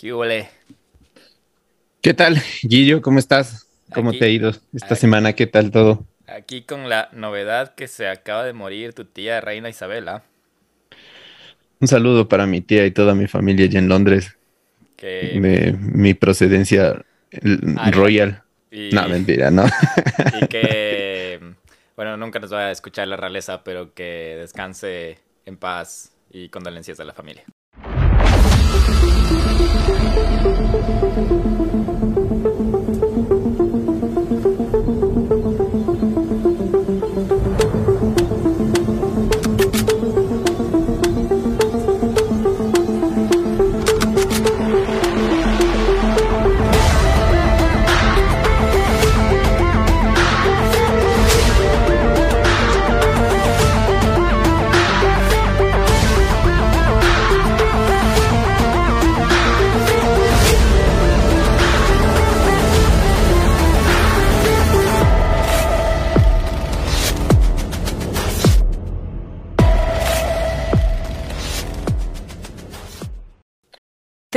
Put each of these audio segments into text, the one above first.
¿Qué huele? ¿Qué tal, Guillo? ¿Cómo estás? ¿Cómo Aquí- te ha ido esta aquí- semana? ¿Qué tal todo? Aquí con la novedad que se acaba de morir tu tía Reina Isabela, Un saludo para mi tía y toda mi familia allá en Londres, que de mi procedencia l- Aria. royal. y, No, mentira, no. y que bueno, nunca nos va a escuchar la realeza, pero que descanse en paz y condolencias a la familia thank you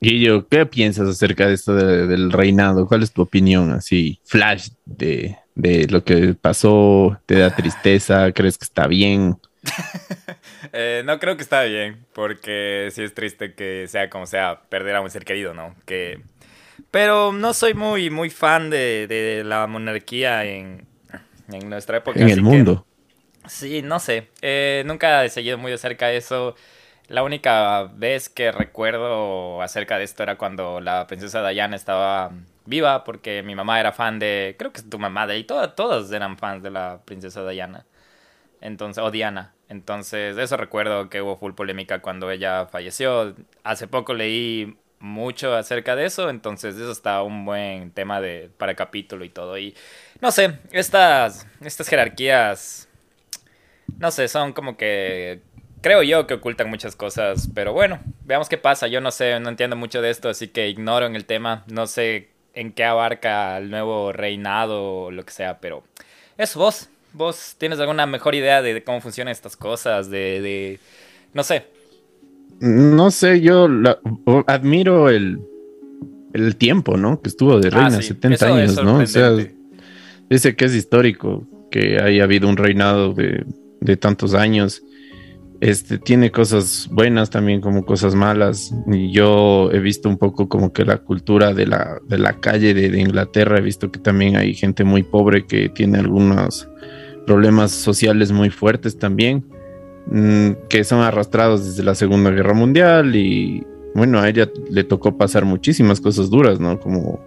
Guillo? ¿Qué piensas acerca de esto de- del reinado? ¿Cuál es tu opinión así, flash de, de lo que pasó? ¿Te da tristeza? ¿Crees que está bien? Eh, no creo que está bien, porque sí es triste que sea como sea perder a un ser querido, ¿no? Que... Pero no soy muy, muy fan de, de la monarquía en, en nuestra época. En el que- mundo. Sí, no sé. Eh, nunca he seguido muy de cerca eso. La única vez que recuerdo acerca de esto era cuando la princesa Diana estaba viva, porque mi mamá era fan de, creo que es tu mamá de ahí, todas, todas eran fans de la princesa Diana. Entonces, o Diana. Entonces, eso recuerdo que hubo full polémica cuando ella falleció. Hace poco leí mucho acerca de eso, entonces eso está un buen tema de para capítulo y todo. Y no sé, estas, estas jerarquías no sé, son como que creo yo que ocultan muchas cosas, pero bueno, veamos qué pasa. Yo no sé, no entiendo mucho de esto, así que ignoro en el tema. No sé en qué abarca el nuevo reinado o lo que sea, pero eso vos, vos tienes alguna mejor idea de, de cómo funcionan estas cosas, de, de no sé. No sé, yo la- admiro el, el tiempo, ¿no? Que estuvo de Ah, reina, sí, 70 eso es años, ¿no? O sea, dice que es histórico que haya habido un reinado de, de tantos años. Este tiene cosas buenas también como cosas malas. Y yo he visto un poco como que la cultura de la, de la calle de, Inglaterra, he visto que también hay gente muy pobre que tiene algunos problemas sociales muy fuertes también, mm, que son arrastrados desde la Segunda Guerra Mundial y bueno, a ella le tocó pasar muchísimas cosas duras, ¿no? Como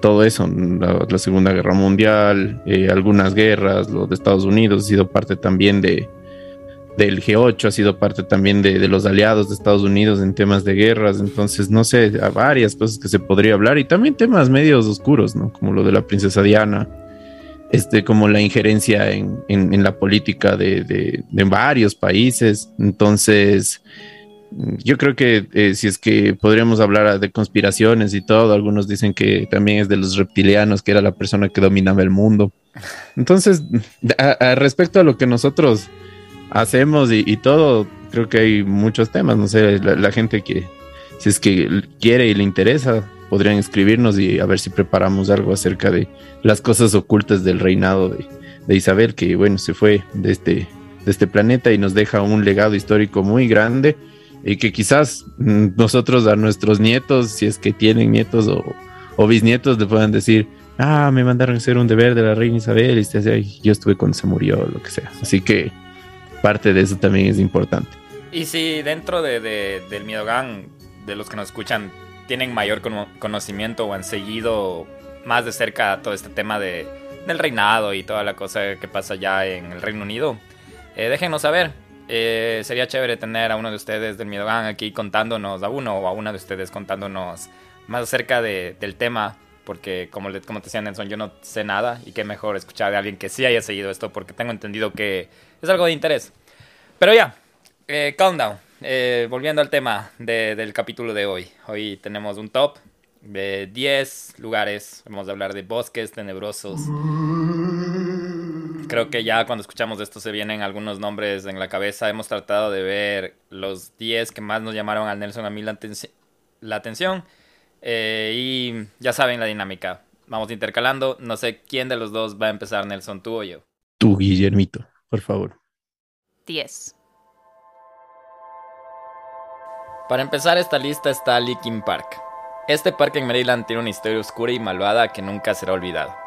todo eso, la, la Segunda Guerra Mundial, eh, algunas guerras, lo de Estados Unidos ha sido parte también de del G8, ha sido parte también de, de los aliados de Estados Unidos en temas de guerras, entonces no sé, hay varias cosas que se podría hablar y también temas medios oscuros, ¿no? Como lo de la princesa Diana, este, como la injerencia en, en- la política de, de- varios países, entonces yo creo que eh, si es que podríamos hablar de conspiraciones y todo, algunos dicen que también es de los reptilianos, que era la persona que dominaba el mundo. Entonces, a- a respecto a lo que nosotros hacemos y, todo, creo que hay muchos temas, no sé, la, gente que si es que quiere y le interesa, podrían escribirnos y a ver si preparamos algo acerca de las cosas ocultas del reinado de, Isabel, que bueno, se fue de este, de este planeta y nos deja un legado histórico muy grande y que quizás nosotros a nuestros nietos, si es que tienen nietos o, bisnietos, le puedan decir, ah, me mandaron a hacer un deber de la reina Isabel y usted dice, "Ay, yo estuve cuando se murió lo que sea. Así que parte de eso también es importante. Y si dentro de, de- del Miedogan, de los que nos escuchan, tienen mayor cono- conocimiento o han seguido más de cerca todo este tema de, del reinado y toda la cosa que pasa allá en el Reino Unido, eh, déjenos saber. Eh, sería chévere tener a uno de ustedes del Miedogan aquí contándonos, a uno o a una de ustedes contándonos más acerca del tema, porque como, como te decía Nelson, yo no sé nada y qué mejor escuchar de alguien que sí haya seguido esto, porque tengo entendido que es algo de interés. Pero ya, eh, countdown. Eh, volviendo al tema del capítulo de hoy. Hoy tenemos un top de 10 lugares. Vamos a hablar de bosques tenebrosos. Creo que ya cuando escuchamos esto se vienen algunos nombres en la cabeza. Hemos tratado de ver los 10 que más nos llamaron al Nelson a mí la, la atención. Eh, y ya saben la dinámica. Vamos intercalando. No sé quién de los dos va a empezar, Nelson, tú o yo. Tú, Guillermito, por favor. 10. Para empezar esta lista está Linkin Park. Este parque en Maryland tiene una historia oscura y malvada que nunca será olvidada.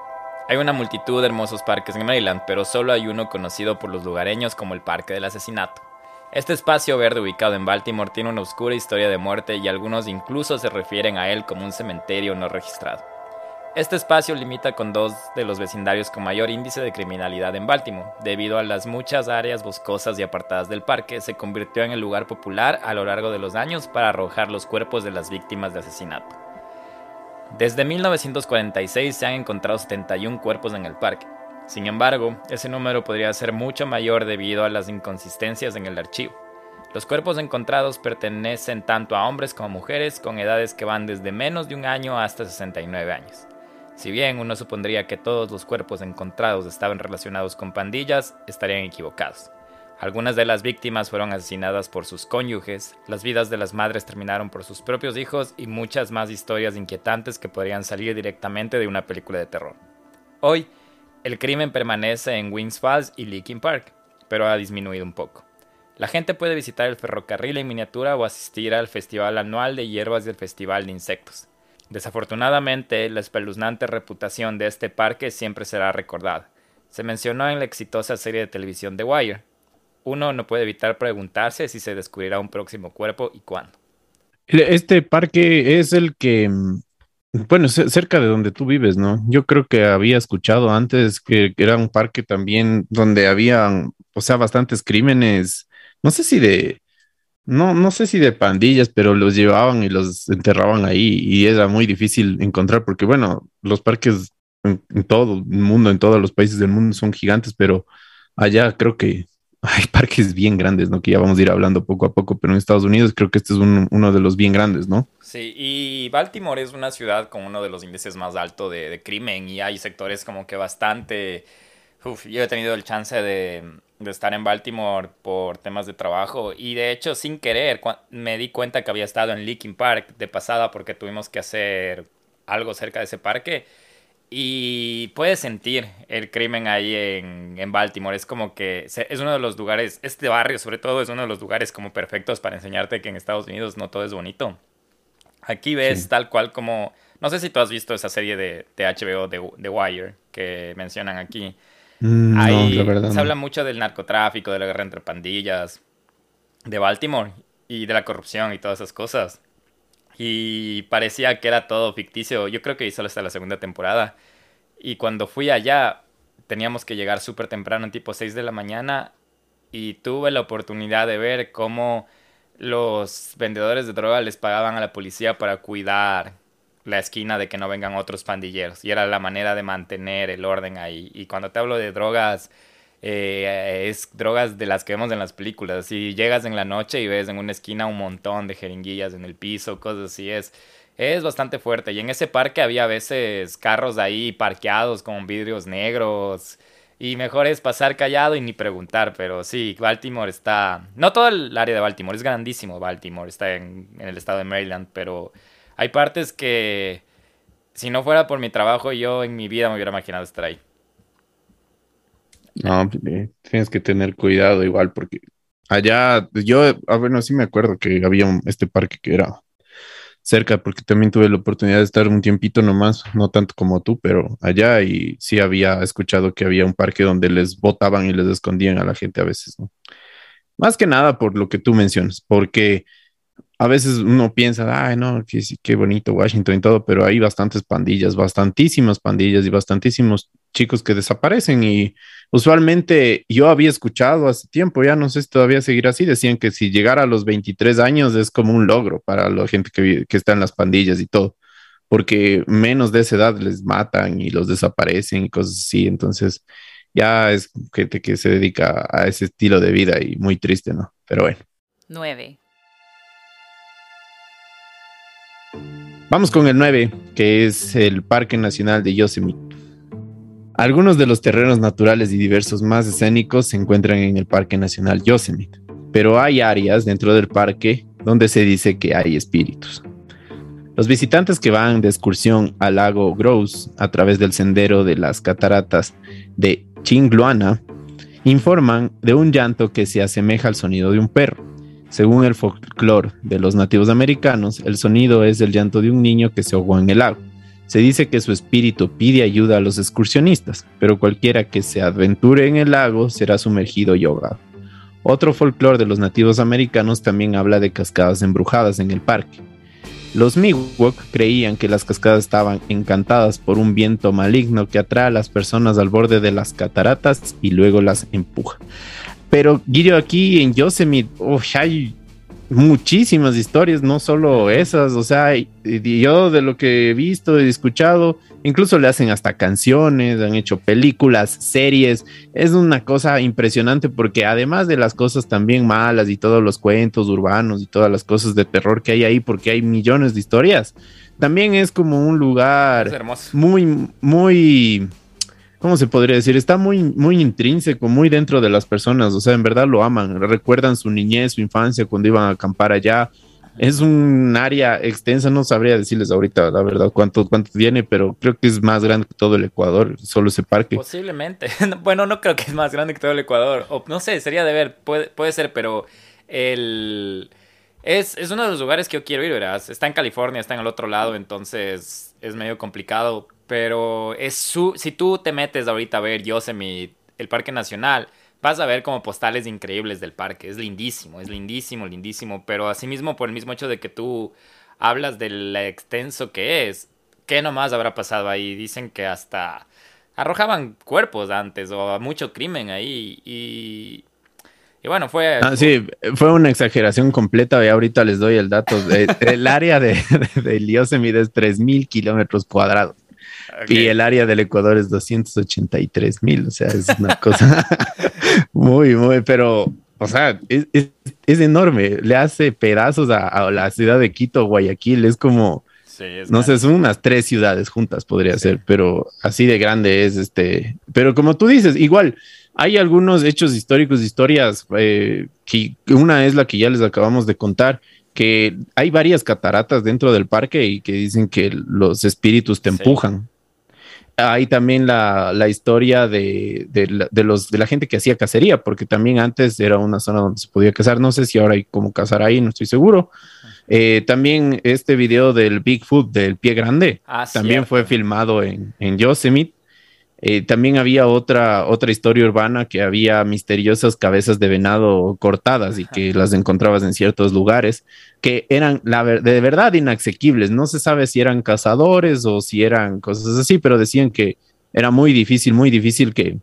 Hay una multitud de hermosos parques en Maryland, pero solo hay uno conocido por los lugareños como el Parque del Asesinato. Este espacio verde ubicado en Baltimore tiene una oscura historia de muerte y algunos incluso se refieren a él como un cementerio no registrado. Este espacio limita con dos de los vecindarios con mayor índice de criminalidad en Baltimore. Debido a las muchas áreas boscosas y apartadas del parque, se convirtió en el lugar popular a lo largo de los años para arrojar los cuerpos de las víctimas de asesinato. Desde 1946 se han encontrado 71 cuerpos en el parque. Sin embargo, ese número podría ser mucho mayor debido a las inconsistencias en el archivo. Los cuerpos encontrados pertenecen tanto a hombres como a mujeres con edades que van desde menos de un año hasta 69 años. Si bien uno supondría que todos los cuerpos encontrados estaban relacionados con pandillas, estarían equivocados. Algunas de las víctimas fueron asesinadas por sus cónyuges, las vidas de las madres terminaron por sus propios hijos y muchas más historias inquietantes que podrían salir directamente de una película de terror. Hoy, el crimen permanece en Wings Falls y Linkin Park, pero ha disminuido un poco. La gente puede visitar el ferrocarril en miniatura o asistir al festival anual de hierbas del Festival de Insectos. Desafortunadamente, la espeluznante reputación de este parque siempre será recordada. Se mencionó en la exitosa serie de televisión The Wire. Uno no puede evitar preguntarse si se descubrirá un próximo cuerpo y cuándo. Este parque es el que, mm, bueno, cerca de donde tú vives, ¿no? Yo creo que había escuchado antes que era un parque también donde había, o sea, bastantes crímenes, no sé si de, no, no sé si de pandillas, pero los llevaban y los enterraban ahí y era muy difícil encontrar porque, bueno, los parques en, todo el mundo, en todos los países del mundo son gigantes, pero allá creo que hay parques bien grandes, ¿no? Que ya vamos a ir hablando poco a poco, pero en Estados Unidos creo que este es uno de los bien grandes, ¿no? Sí, y Baltimore es una ciudad con uno de los índices más altos de, de crimen y hay sectores como que bastante... Uf, yo he tenido el chance de, de estar en Baltimore por temas de trabajo y de hecho sin querer me di cuenta que había estado en Linkin Park de pasada porque tuvimos que hacer algo cerca de ese parque y puedes sentir el crimen ahí en, en, Baltimore. Es como que es uno de los lugares, este barrio sobre todo es uno de los lugares como perfectos para enseñarte que en Estados Unidos no todo es bonito. Aquí ves tal cual como, no sé si tú has visto esa serie de, de HBO de The Wire que mencionan aquí Mm, Ahí se habla mucho del narcotráfico, de la guerra entre pandillas, de Baltimore y de la corrupción y todas esas cosas. Y parecía que era todo ficticio. Yo creo que hizo hasta la segunda temporada. Y cuando fui allá, teníamos que llegar súper temprano, tipo 6 de la mañana. Y tuve la oportunidad de ver cómo los vendedores de droga les pagaban a la policía para cuidar la esquina de que no vengan otros pandilleros. Y era la manera de mantener el orden ahí. Y cuando te hablo de drogas, eh, es drogas de las que vemos en las películas. Si llegas en la noche y ves en una esquina un montón de jeringuillas en el piso, cosas así, es, es bastante fuerte. Y en ese parque había a veces carros ahí parqueados con vidrios negros. Y mejor es pasar callado y ni preguntar, pero sí, Baltimore está... No todo el área de Baltimore, es grandísimo Baltimore, está en, en el estado de Maryland, pero hay partes que si no fuera por mi trabajo, yo en mi vida me hubiera imaginado estar ahí. No, eh, tienes que tener cuidado igual, porque allá, yo, ah, bueno, sí me acuerdo que había este parque que era cerca, porque también tuve la oportunidad de estar un tiempito nomás, no tanto como tú, pero allá y sí había escuchado que había un parque donde les botaban y les escondían a la gente a veces, ¿no? Más que nada por lo que tú mencionas, porque a veces uno piensa, ay, no, qué, qué bonito Washington y todo, pero hay bastantes pandillas, bastantísimas pandillas y bastantísimos chicos que desaparecen y usualmente yo había escuchado hace tiempo, ya no sé si todavía seguir así, decían que si llegara a los 23 años es como un logro para la gente que, que está en las pandillas y todo, porque menos de esa edad les matan y los desaparecen y cosas así, entonces ya es gente que se dedica a ese estilo de vida y muy triste, ¿no? Pero bueno. 9. Vamos con el 9, que es el Parque Nacional de Yosemite. Algunos de los terrenos naturales y diversos más escénicos se encuentran en el Parque Nacional Yosemite, pero hay áreas dentro del parque donde se dice que hay espíritus. Los visitantes que van de excursión al lago Gross a través del sendero de las cataratas de Chingluana informan de un llanto que se asemeja al sonido de un perro. Según el folclore de los nativos americanos, el sonido es el llanto de un niño que se ahogó en el lago. Se dice que su espíritu pide ayuda a los excursionistas, pero cualquiera que se aventure en el lago será sumergido y ahogado. Otro folclore de los nativos americanos también habla de cascadas embrujadas en el parque. Los Miwok creían que las cascadas estaban encantadas por un viento maligno que atrae a las personas al borde de las cataratas y luego las empuja. Pero Guido, aquí en Yosemite hay muchísimas historias, no solo esas, o sea, yo de lo que he visto y escuchado, incluso le hacen hasta canciones, han hecho películas, series, es una cosa impresionante porque además de las cosas también malas y todos los cuentos urbanos y todas las cosas de terror que hay ahí, porque hay millones de historias, también es como un lugar muy, muy ¿cómo se podría decir? Está muy, muy intrínseco, muy dentro de las personas, o sea, en verdad lo aman, recuerdan su niñez, su infancia cuando iban a acampar allá. Es un área extensa, no sabría decirles ahorita la verdad cuánto, cuánto tiene, pero creo que es más grande que todo el Ecuador, solo ese parque. Posiblemente. bueno, no creo que es más grande que todo el Ecuador. No sé, sería de ver, puede, puede ser, pero el... Es, es, uno de los lugares que yo quiero ir, ¿verdad? Está en California, está en el otro lado, entonces es medio complicado, pero es su, si tú te metes ahorita a ver Yosemite, el Parque Nacional, vas a ver como postales increíbles del parque. Es lindísimo, es lindísimo, lindísimo. Pero asimismo, por el mismo hecho de que tú hablas del extenso que es, ¿qué nomás habrá pasado ahí? Dicen que hasta arrojaban cuerpos antes o mucho crimen ahí y... Y bueno, fue... Ah, sí, fue una exageración completa y ahorita les doy el dato. el área de, de, de Yosemite es 3.000 kilómetros cuadrados. Y el área del Ecuador es 283 mil, o sea, es una cosa muy, muy, pero, o sea, es, es, enorme. Le hace pedazos a, la ciudad de Quito, Guayaquil, es como, no sé, son unas tres ciudades juntas, podría ser, pero así de grande es este. Pero como tú dices, igual, hay algunos hechos históricos, historias, eh, que una es la que ya les acabamos de contar que hay varias cataratas dentro del parque y que dicen que los espíritus te empujan hay también la, historia de, los, de la gente que hacía cacería, porque también antes era una zona donde se podía cazar. No sé si ahora hay como cazar ahí, no estoy seguro. Eh, también este video del Bigfoot, del pie grande, ah, también fue filmado en, en Yosemite. Eh, también había otra, otra historia urbana que había misteriosas cabezas de venado cortadas y que las encontrabas en ciertos lugares que eran la de verdad inasequibles. No se sabe si eran cazadores o si eran cosas así, pero decían que era muy difícil, muy difícil que,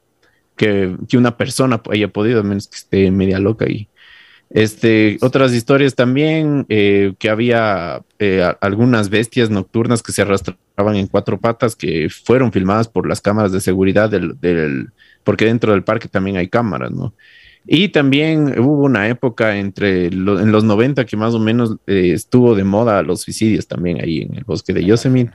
que, que una persona haya podido, a menos que esté media loca y este, otras historias también, eh, que había eh, algunas bestias nocturnas que se arrastraban en cuatro patas que fueron filmadas por las cámaras de seguridad del, del porque dentro del parque también hay cámaras, ¿no? Y también hubo una época entre en los 90 que más o menos eh, estuvo de moda los suicidios también ahí en el bosque de Yosemite.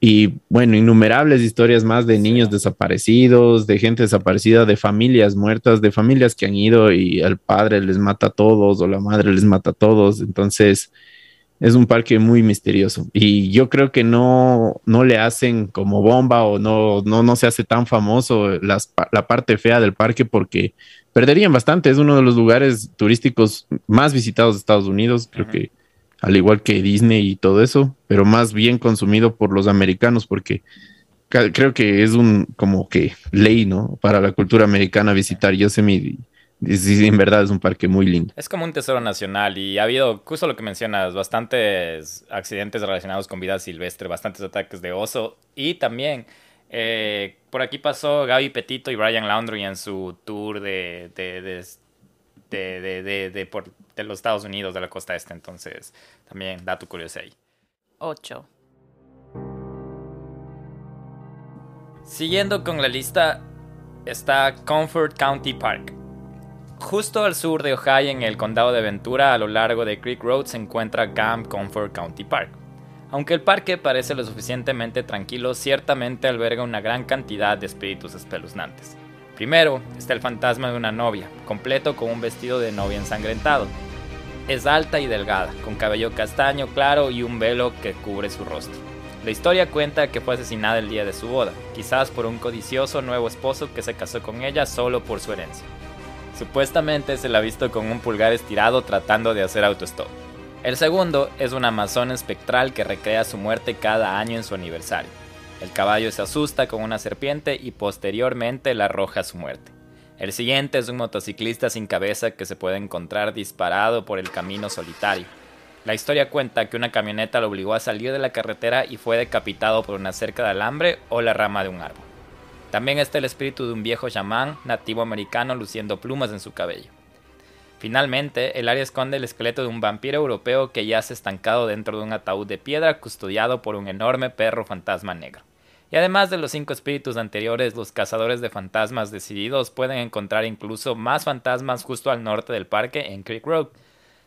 Y bueno, innumerables historias más de niños desaparecidos, de gente desaparecida, de familias muertas, de familias que han ido y el padre les mata a todos o la madre les mata a todos. Entonces, es un parque muy misterioso y yo creo que no, no le hacen como bomba o no, no, no se hace tan famoso la parte fea del parque porque perderían bastante. Es uno de los lugares turísticos más visitados de Estados Unidos. Creo que al igual que Disney y todo eso, pero más bien consumido por los americanos porque creo que es un como que ley, ¿no? Para la cultura americana visitar Yosemite. Y, en verdad es un parque muy lindo. Es como un tesoro nacional y ha habido, justo lo que mencionas, bastantes accidentes relacionados con vida silvestre, bastantes ataques de oso y también Eh, por aquí pasó Gaby Petito y Brian Laundry en su tour de, de, de, de, por, de los Estados Unidos, de la costa este. Entonces, también dato curioso ahí. 8. Siguiendo con la lista está Comfort County Park. Justo al sur de Ohio, en el condado de Ventura, a lo largo de Creek Road, se encuentra Camp Comfort County Park. Aunque el parque parece lo suficientemente tranquilo, ciertamente alberga una gran cantidad de espíritus espeluznantes. Primero está el fantasma de una novia, completo con un vestido de novia ensangrentado. Es alta y delgada, con cabello castaño claro y un velo que cubre su rostro. La historia cuenta que fue asesinada el día de su boda, quizás por un codicioso nuevo esposo que se casó con ella solo por su herencia. Supuestamente se la ha visto con un pulgar estirado tratando de hacer autostop. El segundo es un amazón espectral que recrea su muerte cada año en su aniversario. El caballo se asusta con una serpiente y posteriormente la arroja a su muerte. El siguiente es un motociclista sin cabeza que se puede encontrar disparado por el camino solitario la historia cuenta que una camioneta lo obligó a salir de la carretera y fue decapitado por una cerca de alambre o la rama de un árbol. También está el espíritu de un viejo chamán nativo americano luciendo plumas en su cabello. Finalmente, el área esconde el esqueleto de un vampiro europeo que yace estancado dentro de un ataúd de piedra custodiado por un enorme perro fantasma negro. Y además de los cinco espíritus anteriores, los cazadores de fantasmas decididos pueden encontrar incluso más fantasmas justo al norte del parque en Creek Road,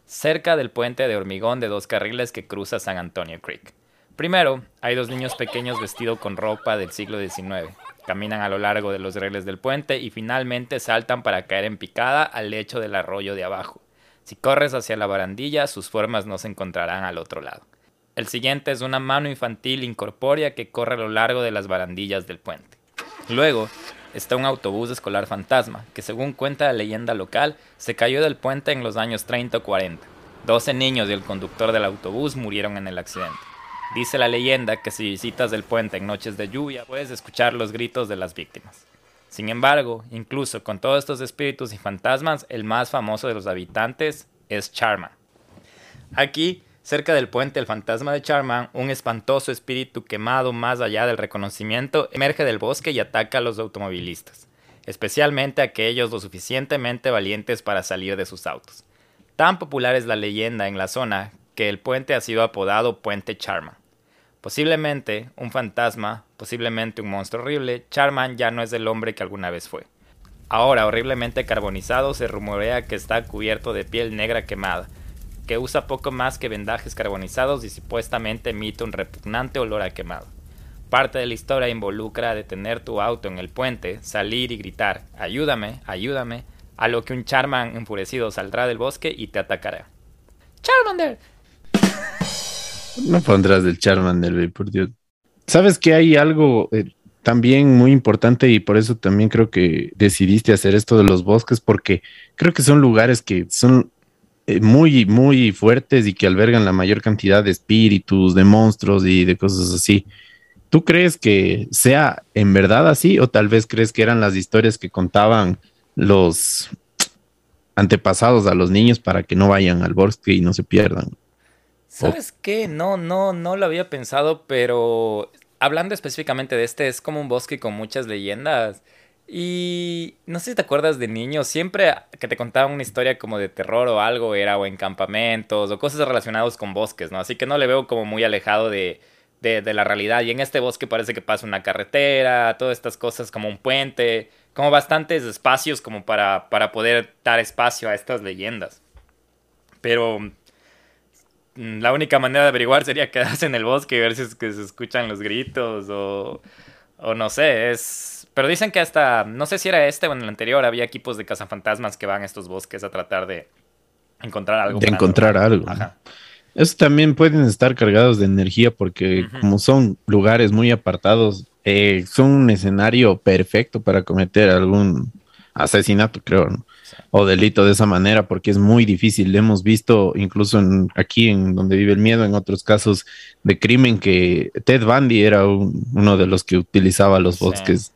cerca del puente de hormigón de dos carriles que cruza San Antonio Creek. Primero, hay dos niños pequeños vestidos con ropa del siglo XIX. Caminan a lo largo de los rieles del puente y finalmente saltan para caer en picada al lecho del arroyo de abajo. Si corres hacia la barandilla, sus formas no se encontrarán al otro lado. El siguiente es una mano infantil incorpórea que corre a lo largo de las barandillas del puente. Luego, está un autobús escolar fantasma, que según cuenta la leyenda local, se cayó del puente en los años 30 o 40. 12 niños y el conductor del autobús murieron en el accidente. Dice la leyenda que si visitas el puente en noches de lluvia puedes escuchar los gritos de las víctimas. Sin embargo, incluso con todos estos espíritus y fantasmas, el más famoso de los habitantes es Charma. Aquí Cerca del puente, el fantasma de Charman, un espantoso espíritu quemado más allá del reconocimiento, emerge del bosque y ataca a los automovilistas, especialmente a aquellos lo suficientemente valientes para salir de sus autos. Tan popular es la leyenda en la zona que el puente ha sido apodado Puente Charman. Posiblemente un fantasma, posiblemente un monstruo horrible, Charman ya no es el hombre que alguna vez fue. Ahora horriblemente carbonizado, se rumorea que está cubierto de piel negra quemada, que usa poco más que vendajes carbonizados y supuestamente emite un repugnante olor a quemado. Parte de la historia involucra detener tu auto en el puente, salir y gritar ayúdame, ayúdame, a lo que un Charman enfurecido saldrá del bosque y te atacará. ¡Charmander! No pondrás del Charmander, por Dios. ¿Sabes que hay algo eh, también muy importante y por eso también creo que decidiste hacer esto de los bosques? Porque creo que son lugares que son eh, muy, muy fuertes y que albergan la mayor cantidad de espíritus, de monstruos y de cosas así. ¿Tú crees que sea en verdad así o tal vez crees que eran las historias que contaban los antepasados a los niños para que no vayan al bosque y no se pierdan? ¿Sabes qué? No, no, no lo había pensado, pero hablando específicamente de este, es como un bosque con muchas leyendas. Y no sé si te acuerdas de niño, siempre que te contaban una historia como de terror o algo, era o en campamentos o cosas relacionadas con bosques, ¿no? Así que no le veo como muy alejado de, de, la realidad. Y en este bosque parece que pasa una carretera, todas estas cosas como un puente, como bastantes espacios como para, para poder dar espacio a estas leyendas. Pero la única manera de averiguar sería quedarse en el bosque y ver si es que se escuchan los gritos o, o no sé, es pero dicen que hasta, no sé si era este o en el anterior, había equipos de cazafantasmas que van a estos bosques a tratar de encontrar algo. De encontrar algo. Ajá. Eso también pueden estar cargados de energía porque como son lugares muy apartados, eh, son un escenario perfecto para cometer algún asesinato, creo, ¿no? O delito de esa manera, porque es muy difícil. Hemos visto incluso aquí en donde vive el miedo, en otros casos de crimen, que Ted Bundy era uno de los que utilizaba los bosques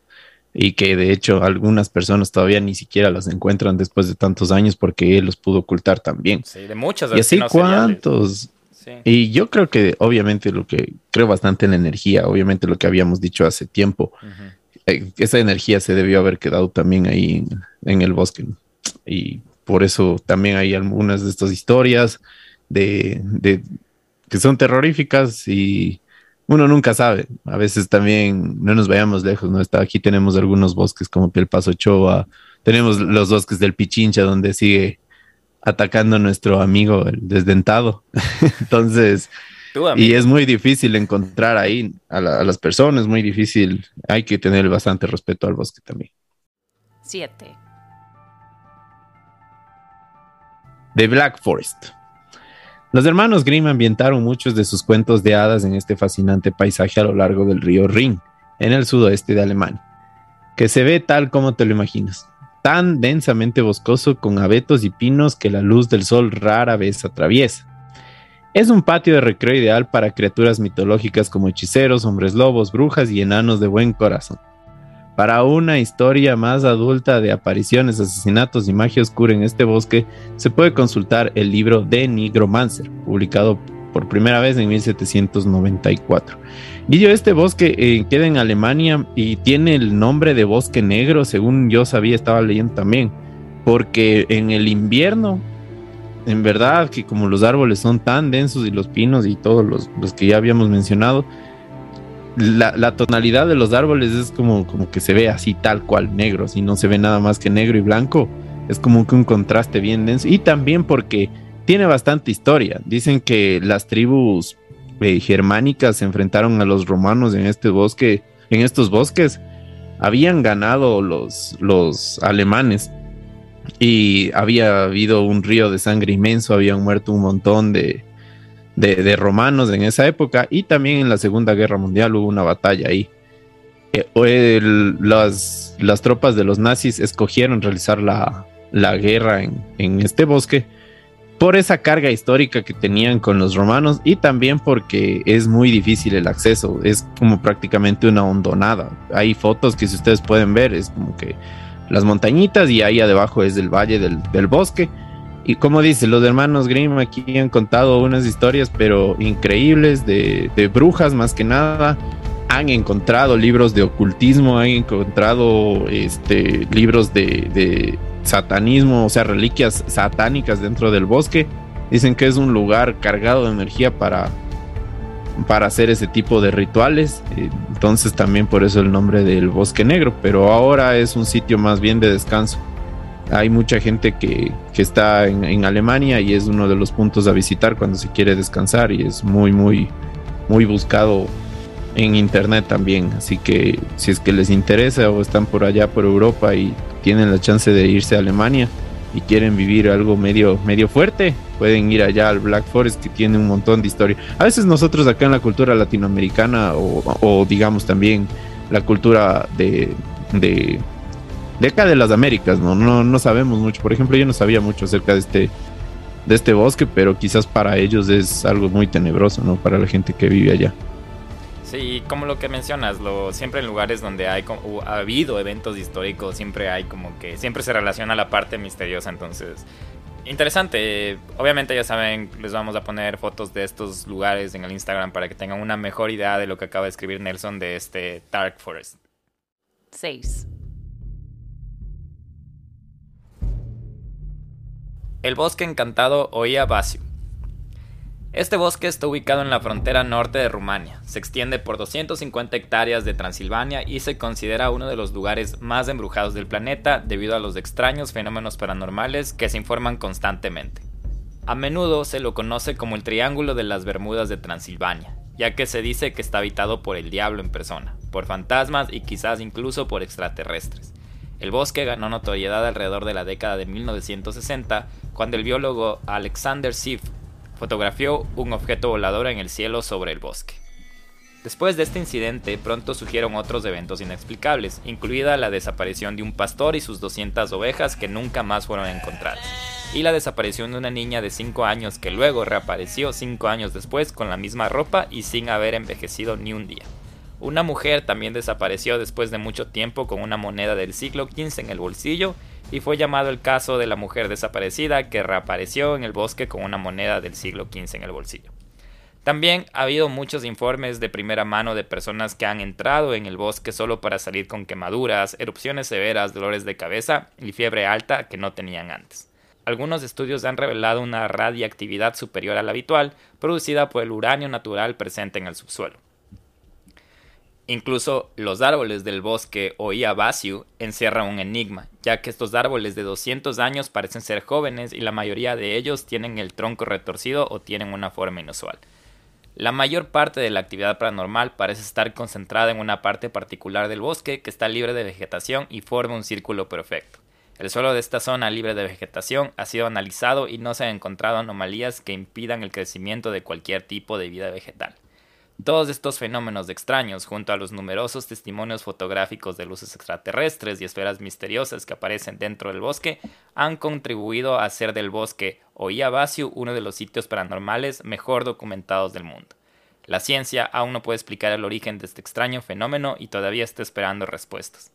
y que de hecho algunas personas todavía ni siquiera las encuentran después de tantos años porque él los pudo ocultar también. Sí, de muchos. Y así cuántos. Y yo creo que obviamente lo que creo bastante en la energía, obviamente lo que habíamos dicho hace tiempo, eh, esa energía se debió haber quedado también ahí en, el bosque. Y por eso también hay algunas de estas historias de, de que son terroríficas y uno nunca sabe. A veces también no nos vayamos lejos, ¿no? Está, aquí tenemos algunos bosques como el Paso Choa, tenemos los bosques del Pichincha donde sigue atacando a nuestro amigo el desdentado. Entonces, y es muy difícil encontrar ahí a, a, las personas, muy difícil. Hay que tener bastante respeto al bosque también. Siete. The Black Forest. Los hermanos Grimm ambientaron muchos de sus cuentos de hadas en este fascinante paisaje a lo largo del río Rin, en el sudoeste de Alemania, que se ve tal como te lo imaginas, tan densamente boscoso con abetos y pinos que la luz del sol rara vez atraviesa. Es un patio de recreo ideal para criaturas mitológicas como hechiceros, hombres lobos, brujas y enanos de buen corazón. Para una historia más adulta de apariciones, asesinatos y magia oscura en este bosque, se puede consultar el libro de Nigromancer, publicado por primera vez en 1794. Guillo, este bosque eh, queda en Alemania y tiene el nombre de bosque negro, según yo sabía, estaba leyendo también, porque en el invierno, en verdad que como los árboles son tan densos y los pinos y todos los, los que ya habíamos mencionado, la, tonalidad de los árboles es como, como que se ve así tal cual negro, si no se ve nada más que negro y blanco, es como que un contraste bien denso. Y también porque tiene bastante historia. Dicen que las tribus eh, germánicas se enfrentaron a los romanos en este bosque, en estos bosques, habían ganado los, los alemanes y había habido un río de sangre inmenso, habían muerto un montón de, de, romanos en esa época y también en la Segunda Guerra Mundial hubo una batalla ahí. Eh, las, las, tropas de los nazis escogieron realizar la, la guerra en, en, este bosque por esa carga histórica que tenían con los romanos y también porque es muy difícil el acceso, es como prácticamente una hondonada. Hay fotos que si ustedes pueden ver, es como que las montañitas y ahí abajo es el valle del, del bosque y como dice, los hermanos Grimm aquí han contado unas historias, pero increíbles, de, brujas más que nada. Han encontrado libros de ocultismo, han encontrado este, libros de, satanismo, o sea, reliquias satánicas dentro del bosque. Dicen que es un lugar cargado de energía para, para hacer ese tipo de rituales. Entonces también por eso el nombre del bosque negro, pero ahora es un sitio más bien de descanso hay mucha gente que, está en, Alemania y es uno de los puntos a visitar cuando se quiere descansar y es muy, muy, muy buscado en internet también. Así que si es que les interesa o están por allá por Europa y tienen la chance de irse a Alemania y quieren vivir algo medio, medio fuerte, pueden ir allá al Black Forest que tiene un montón de historia. A veces nosotros acá en la cultura latinoamericana o, digamos también la cultura de de acá de las Américas, ¿no? ¿no? No sabemos mucho. Por ejemplo, yo no sabía mucho acerca de este, de este bosque, pero quizás para ellos es algo muy tenebroso, ¿no? Para la gente que vive allá. Sí, como lo que mencionas, lo, siempre en lugares donde hay ha habido eventos históricos, siempre hay como que siempre se relaciona la parte misteriosa, entonces interesante. Obviamente ya saben, les vamos a poner fotos de estos lugares en el Instagram para que tengan una mejor idea de lo que acaba de escribir Nelson de este Dark Forest. 6. El bosque encantado oía Basiu. Este bosque está ubicado en la frontera norte de Rumania, se extiende por 250 hectáreas de Transilvania y se considera uno de los lugares más embrujados del planeta debido a los extraños fenómenos paranormales que se informan constantemente. A menudo se lo conoce como el Triángulo de las Bermudas de Transilvania, ya que se dice que está habitado por el diablo en persona, por fantasmas y quizás incluso por extraterrestres. El bosque ganó notoriedad alrededor de la década de 1960 cuando el biólogo Alexander Siff fotografió un objeto volador en el cielo sobre el bosque. Después de este incidente, pronto surgieron otros eventos inexplicables, incluida la desaparición de un pastor y sus 200 ovejas que nunca más fueron encontradas, y la desaparición de una niña de 5 años que luego reapareció 5 años después con la misma ropa y sin haber envejecido ni un día. Una mujer también desapareció después de mucho tiempo con una moneda del siglo XV en el bolsillo y fue llamado el caso de la mujer desaparecida que reapareció en el bosque con una moneda del siglo XV en el bolsillo. También ha habido muchos informes de primera mano de personas que han entrado en el bosque solo para salir con quemaduras, erupciones severas, dolores de cabeza y fiebre alta que no tenían antes. Algunos estudios han revelado una radiactividad superior a la habitual producida por el uranio natural presente en el subsuelo. Incluso los árboles del bosque Oia Basiu encierran un enigma, ya que estos árboles de 200 años parecen ser jóvenes y la mayoría de ellos tienen el tronco retorcido o tienen una forma inusual. La mayor parte de la actividad paranormal parece estar concentrada en una parte particular del bosque que está libre de vegetación y forma un círculo perfecto. El suelo de esta zona libre de vegetación ha sido analizado y no se han encontrado anomalías que impidan el crecimiento de cualquier tipo de vida vegetal. Todos estos fenómenos extraños, junto a los numerosos testimonios fotográficos de luces extraterrestres y esferas misteriosas que aparecen dentro del bosque, han contribuido a hacer del bosque Oiabasiu uno de los sitios paranormales mejor documentados del mundo. La ciencia aún no puede explicar el origen de este extraño fenómeno y todavía está esperando respuestas.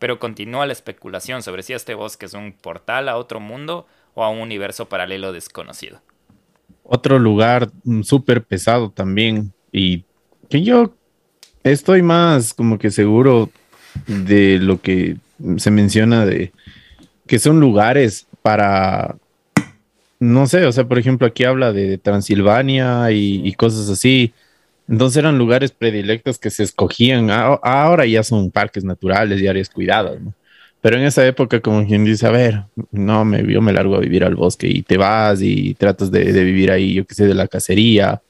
Pero continúa la especulación sobre si este bosque es un portal a otro mundo o a un universo paralelo desconocido. Otro lugar mm, súper pesado también y que yo estoy más como que seguro de lo que se menciona de que son lugares para, no sé, o sea, por ejemplo, aquí habla de Transilvania y, cosas así. Entonces eran lugares predilectos que se escogían. Ahora ya son parques naturales y áreas cuidadas, ¿no? Pero en esa época, como quien dice, a ver, no, me, yo me largo a vivir al bosque y te vas y tratas de, de vivir ahí, yo qué sé, de la cacería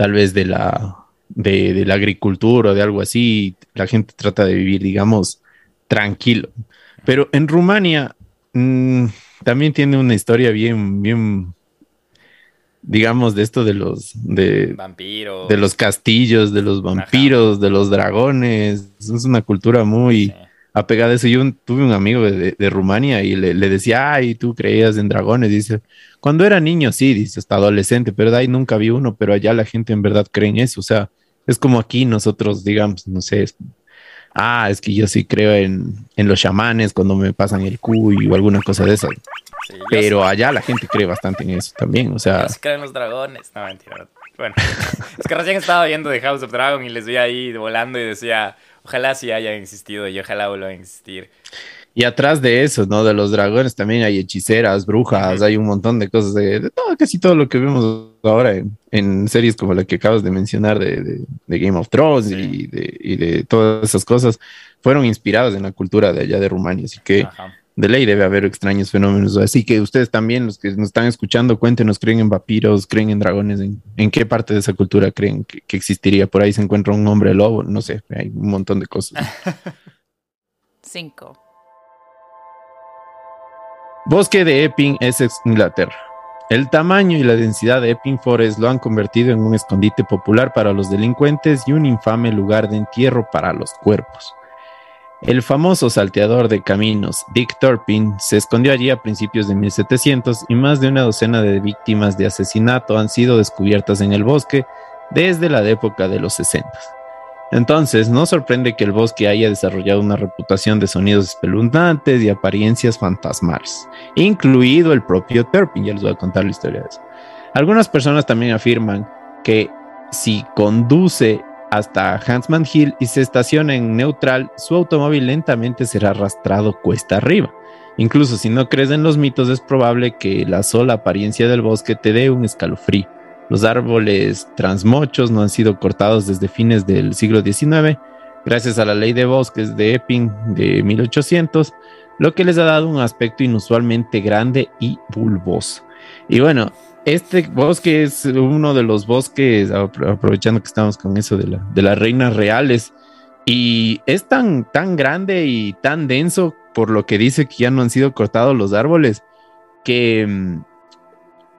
tal vez de la, de, la agricultura o de algo así, la gente trata de vivir, digamos, tranquilo. Pero en Rumania mm, también tiene una historia bien, bien, digamos, de esto de los de vampiros, de los castillos, de los vampiros, de los dragones. Es una cultura muy apegada a eso. Yo tuve un amigo de, Rumania y le, le, decía, ay, tú creías en dragones. Dice, cuando era niño, sí, dice, hasta adolescente, pero de ahí nunca vi uno, pero allá la gente en verdad cree en eso. O sea, es como aquí nosotros, digamos, no sé, ah, es que yo sí creo en, los chamanes cuando me pasan el cuy o alguna cosa de eso. pero allá la gente cree bastante en eso también, o sea. Yo creen en los dragones. No, mentira. Bueno, es que recién estaba viendo The House of Dragon y les vi ahí volando y decía, ojalá sí hayan existido y ojalá vuelvan a existir. Y atrás de eso, ¿no? De los dragones también hay hechiceras, brujas, hay un montón de cosas, de, todo, casi todo lo que vemos ahora en, series como la que acabas de mencionar de, Game of Thrones y, de, todas esas cosas, fueron inspiradas en la cultura de allá de Rumania. Así que de ley debe haber extraños fenómenos. Así que ustedes también, los que nos están escuchando, cuéntenos, ¿creen en vampiros? ¿Creen en dragones? ¿En, qué parte de esa cultura creen que, que existiría? Por ahí se encuentra un hombre lobo, no sé, hay un montón de cosas. Cinco. Bosque de Epping, Essex, Inglaterra. El tamaño y la densidad de Epping Forest lo han convertido en un escondite popular para los delincuentes y un infame lugar de entierro para los cuerpos. El famoso salteador de caminos Dick Turpin se escondió allí a principios de 1700 y más de una docena de víctimas de asesinato han sido descubiertas en el bosque desde la época de los 60. Entonces, no sorprende que el bosque haya desarrollado una reputación de sonidos espeluznantes y apariencias fantasmales, incluido el propio Turpin. Ya les voy a contar la historia de eso. Algunas personas también afirman que si conduce hasta Hansman Hill y se estaciona en neutral, su automóvil lentamente será arrastrado cuesta arriba. Incluso si no crees en los mitos, es probable que la sola apariencia del bosque te dé un escalofrío. Los árboles transmochos no han sido cortados desde fines del siglo XIX, gracias a la ley de bosques de Epping de 1800, lo que les ha dado un aspecto inusualmente grande y bulboso. Y bueno, este bosque es uno de los bosques, aprovechando que estamos con eso de, la, de las reinas reales, y es tan, tan grande y tan denso por lo que dice que ya no han sido cortados los árboles, que mm,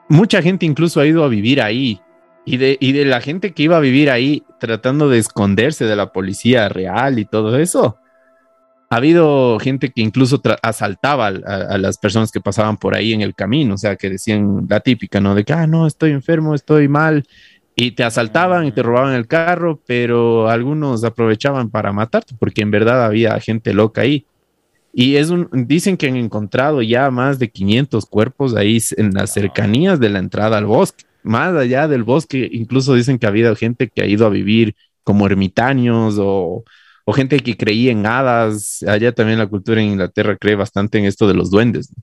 mucha gente incluso ha ido a vivir ahí. Y de, y de la gente que iba a vivir ahí tratando de esconderse de la policía real y todo eso, ha habido gente que incluso asaltaba a, las personas que pasaban por ahí en el camino, o sea, que decían la típica, ¿no? De que, ah, no, estoy enfermo, estoy mal, y te asaltaban y te robaban el carro, pero algunos aprovechaban para matarte, porque en verdad había gente loca ahí. Y es un, dicen que han encontrado ya más de 500 cuerpos ahí en las cercanías de la entrada al bosque. más allá del bosque, incluso dicen que ha habido gente que ha ido a vivir como ermitaños o, o gente que creía en hadas. Allá también la cultura en Inglaterra cree bastante en esto de los duendes,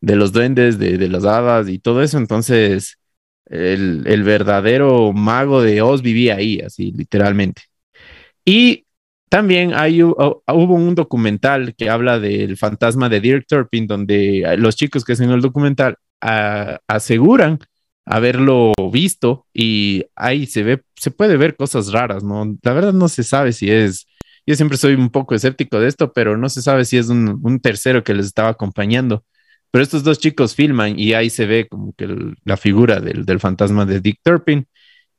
de los duendes, de, de las hadas y todo eso. Entonces, el, el, verdadero mago de Oz vivía ahí, así literalmente. Y también hay, hubo un documental que habla del fantasma de Dirk Turpin, donde los chicos que hacen el documental aseguran haberlo visto y ahí se ve, se puede ver cosas raras, ¿no? La verdad no se sabe si es, yo siempre soy un poco escéptico de esto, pero no se sabe si es un, tercero que les estaba acompañando. Pero estos dos chicos filman y ahí se ve como que la figura del, fantasma de Dick Turpin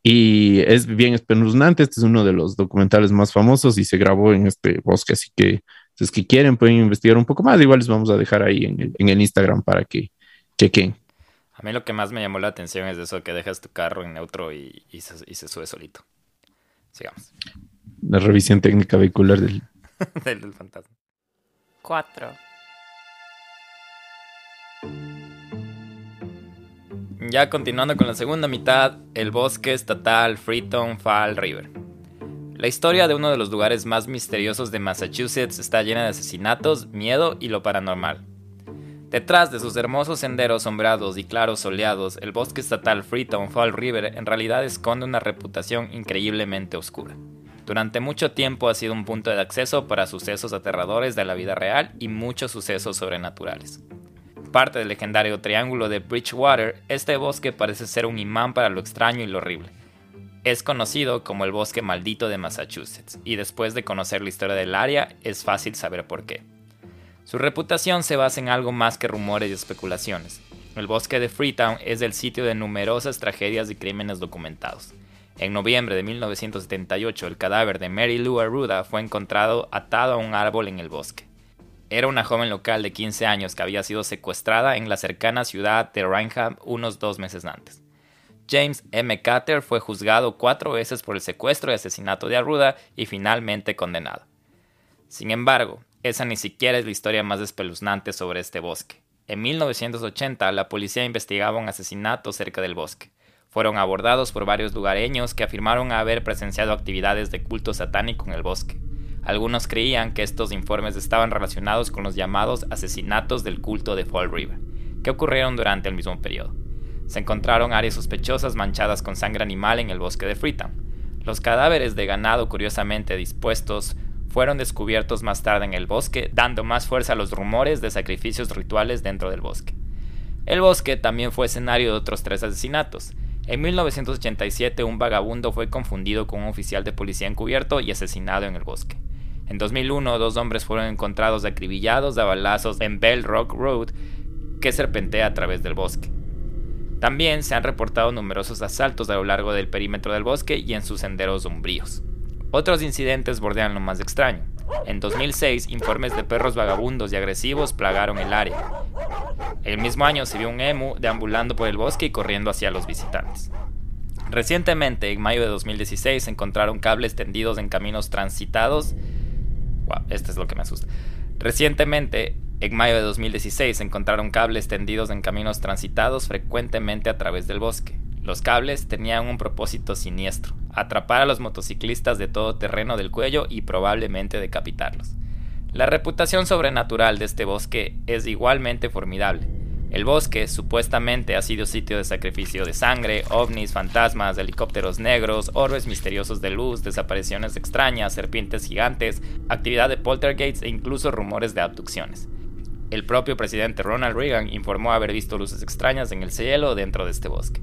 y es bien espeluznante. Este es uno de los documentales más famosos y se grabó en este bosque, así que si es que quieren pueden investigar un poco más. Igual les vamos a dejar ahí en el, Instagram para que chequen. A mí lo que más me llamó la atención es eso que dejas tu carro en neutro y, se, y se, sube solito. Sigamos. La revisión técnica vehicular del, del, del fantasma. Cuatro. Ya continuando con la segunda mitad, el bosque estatal Freetown Fall River. La historia de uno de los lugares más misteriosos de Massachusetts está llena de asesinatos, miedo y lo paranormal. Detrás de sus hermosos senderos sombreados y claros soleados, el bosque estatal Freetown Fall River en realidad esconde una reputación increíblemente oscura. Durante mucho tiempo ha sido un punto de acceso para sucesos aterradores de la vida real y muchos sucesos sobrenaturales parte del legendario Triángulo de Bridgewater, este bosque parece ser un imán para lo extraño y lo horrible. Es conocido como el bosque maldito de Massachusetts, y después de conocer la historia del área, es fácil saber por qué. Su reputación se basa en algo más que rumores y especulaciones. El bosque de Freetown es el sitio de numerosas tragedias y crímenes documentados. En noviembre de 1978, el cadáver de Mary Lou Arruda fue encontrado atado a un árbol en el bosque. Era una joven local de 15 años que había sido secuestrada en la cercana ciudad de Rainham unos dos meses antes. James M. Carter fue juzgado cuatro veces por el secuestro y asesinato de Arruda y finalmente condenado. Sin embargo, esa ni siquiera es la historia más espeluznante sobre este bosque. En 1980, la policía investigaba un asesinato cerca del bosque. Fueron abordados por varios lugareños que afirmaron haber presenciado actividades de culto satánico en el bosque. Algunos creían que estos informes estaban relacionados con los llamados asesinatos del culto de Fall River, que ocurrieron durante el mismo periodo. Se encontraron áreas sospechosas manchadas con sangre animal en el bosque de Freetown. Los cadáveres de ganado curiosamente dispuestos fueron descubiertos más tarde en el bosque, dando más fuerza a los rumores de sacrificios rituales dentro del bosque. El bosque también fue escenario de otros tres asesinatos. En 1987 un vagabundo fue confundido con un oficial de policía encubierto y asesinado en el bosque. En 2001, dos hombres fueron encontrados acribillados a balazos en Bell Rock Road, que serpentea a través del bosque. También se han reportado numerosos asaltos a lo largo del perímetro del bosque y en sus senderos umbríos. Otros incidentes bordean lo más extraño. En 2006, informes de perros vagabundos y agresivos plagaron el área. El mismo año se vio un emu deambulando por el bosque y corriendo hacia los visitantes. Recientemente, en mayo de 2016, se encontraron cables tendidos en caminos transitados Wow, es lo que me asusta. Recientemente, en mayo de 2016, se encontraron cables tendidos en caminos transitados frecuentemente a través del bosque. Los cables tenían un propósito siniestro, atrapar a los motociclistas de todo terreno del cuello y probablemente decapitarlos. La reputación sobrenatural de este bosque es igualmente formidable. El bosque supuestamente ha sido sitio de sacrificio de sangre, ovnis, fantasmas, helicópteros negros, orbes misteriosos de luz, desapariciones extrañas, serpientes gigantes, actividad de poltergeists e incluso rumores de abducciones. El propio presidente Ronald Reagan informó haber visto luces extrañas en el cielo dentro de este bosque.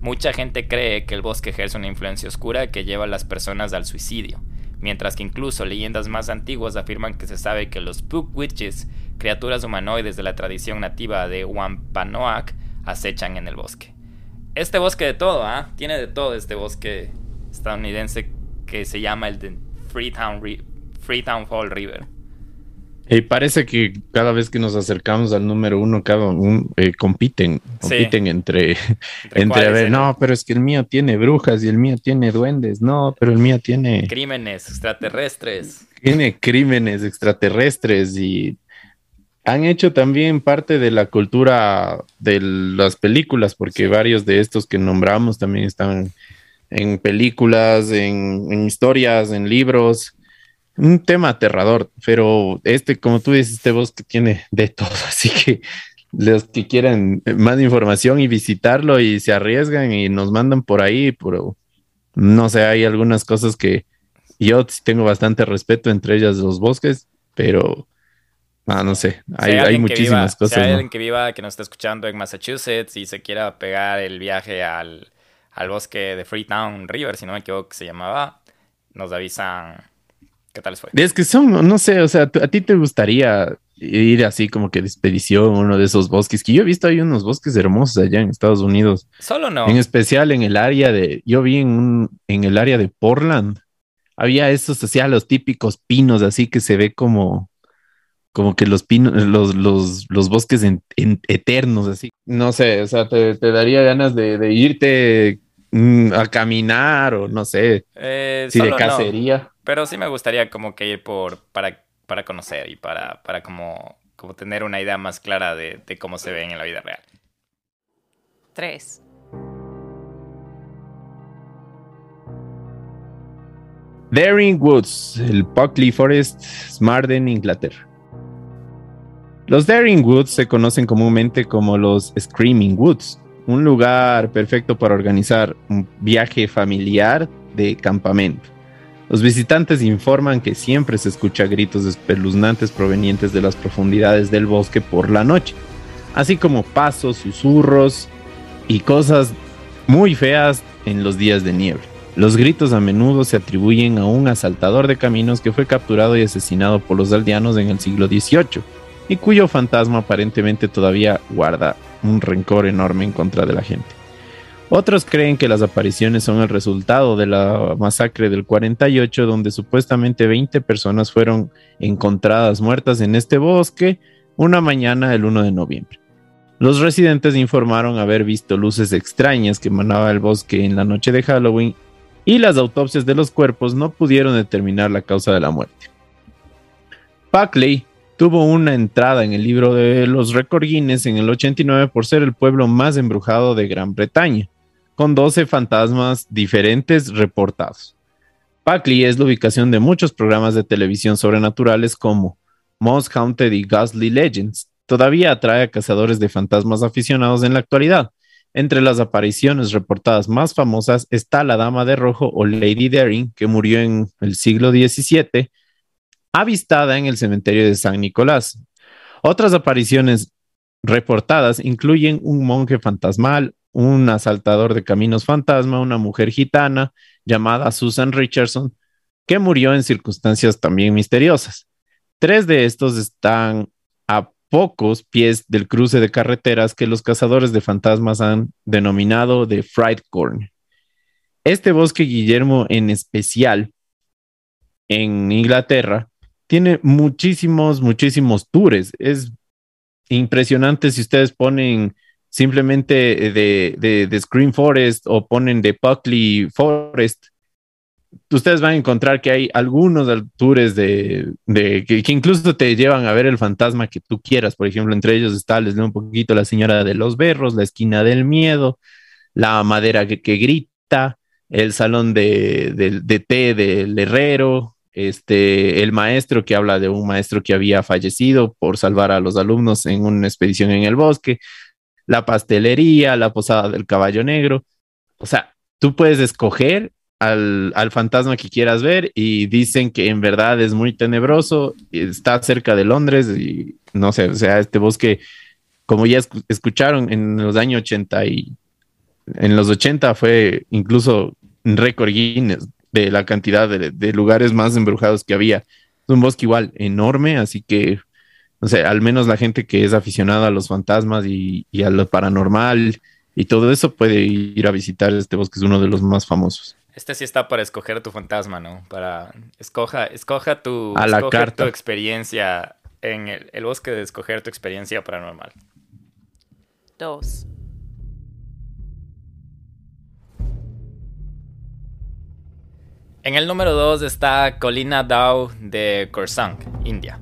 Mucha gente cree que el bosque ejerce una influencia oscura que lleva a las personas al suicidio, mientras que incluso leyendas más antiguas afirman que se sabe que los Spook Witches criaturas humanoides de la tradición nativa de Wampanoag acechan en el bosque. Este bosque de todo, ¿ah? Tiene de todo este bosque estadounidense que se llama el de Freetown, Freetown Fall River. Y parece que cada vez que nos acercamos al número uno, cada uno eh, compiten, compiten sí. entre, entre, entre a ver, no, pero es que el mío tiene brujas y el mío tiene duendes, no, pero el mío tiene... Crímenes extraterrestres. Tiene crímenes extraterrestres y han hecho también parte de la cultura de las películas, porque varios de estos que nombramos también están en películas, en, historias, en libros. Un tema aterrador, pero este, como tú dices, este bosque tiene de todo, así que los que quieran más información y visitarlo y se arriesgan y nos mandan por ahí, pero no sé, hay algunas cosas que yo tengo bastante respeto, entre ellas los bosques, pero ah, no sé, hay, muchísimas cosas. Si hay alguien que viva, que nos está escuchando en Massachusetts y se quiera pegar el viaje al, al bosque de Freetown River, si no me equivoco que se llamaba, nos avisan qué tal les fue. Es que son, no sé, o sea, a ti te gustaría ir así como que de expedición, uno de esos bosques, que yo he visto hay unos bosques hermosos allá en Estados Unidos. Solo no. En especial en el área de, yo vi en, un, en el área de Portland, había estos, así, los típicos pinos, así que se ve como, como que los pinos, los, los, los bosques en, eternos, así. No sé, o sea, te, daría ganas de, irte mm, a caminar o no sé, eh, si de cacería. Pero sí me gustaría como que ir por, para para conocer y para, para como, como tener una idea más clara de, de cómo se ven en la vida real. 3. Daring Woods, el Buckley Forest, Smarden, Inglaterra. Los Daring Woods se conocen comúnmente como los Screaming Woods, un lugar perfecto para organizar un viaje familiar de campamento. Los visitantes informan que siempre se escucha gritos espeluznantes provenientes de las profundidades del bosque por la noche, así como pasos, susurros y cosas muy feas en los días de nieve. Los gritos a menudo se atribuyen a un asaltador de caminos que fue capturado y asesinado por los aldeanos en el siglo XVIII y cuyo fantasma aparentemente todavía guarda un rencor enorme en contra de la gente. Otros creen que las apariciones son el resultado de la masacre del 48, donde supuestamente 20 personas fueron encontradas muertas en este bosque una mañana del 1 de noviembre. Los residentes informaron haber visto luces extrañas que emanaba el bosque en la noche de Halloween y las autopsias de los cuerpos no pudieron determinar la causa de la muerte. Buckley tuvo una entrada en el libro de los récord Guinness en el 89 por ser el pueblo más embrujado de Gran Bretaña con 12 fantasmas diferentes reportados. Buckley es la ubicación de muchos programas de televisión sobrenaturales como Most Haunted y Ghostly Legends. Todavía atrae a cazadores de fantasmas aficionados en la actualidad. Entre las apariciones reportadas más famosas está la Dama de Rojo o Lady Daring, que murió en el siglo XVII, avistada en el cementerio de San Nicolás. Otras apariciones reportadas incluyen un monje fantasmal, un asaltador de caminos fantasma, una mujer gitana llamada Susan Richardson, que murió en circunstancias también misteriosas. Tres de estos están a pocos pies del cruce de carreteras que los cazadores de fantasmas han denominado de Fright Corn. Este bosque Guillermo en especial en Inglaterra tiene muchísimos, muchísimos tours. Es impresionante si ustedes ponen simplemente eh, de, de, Screen Forest o ponen de Buckley Forest, ustedes van a encontrar que hay algunos tours de, de que, incluso te llevan a ver el fantasma que tú quieras. Por ejemplo, entre ellos está, les leo un poquito, la señora de los berros, la esquina del miedo, la madera que, grita, el salón de, de, té del herrero, este, el maestro que habla de un maestro que había fallecido por salvar a los alumnos en una expedición en el bosque la pastelería, la posada del caballo negro. O sea, tú puedes escoger al, fantasma que quieras ver y dicen que en verdad es muy tenebroso, está cerca de Londres y no sé, o sea, este bosque, como ya escucharon en los años 80 y en los 80 fue incluso récord Guinness de la cantidad de, de lugares más embrujados que había. Es un bosque igual enorme, así que no sé, al menos la gente que es aficionada a los fantasmas y, a lo paranormal y todo eso puede ir a visitar este bosque, es uno de los más famosos. Este sí está para escoger tu fantasma, ¿no? Para escoja, escoja tu, a la carta. tu experiencia en el, el, bosque de escoger tu experiencia paranormal. Dos. En el número dos está Colina Dao de Korsang, India.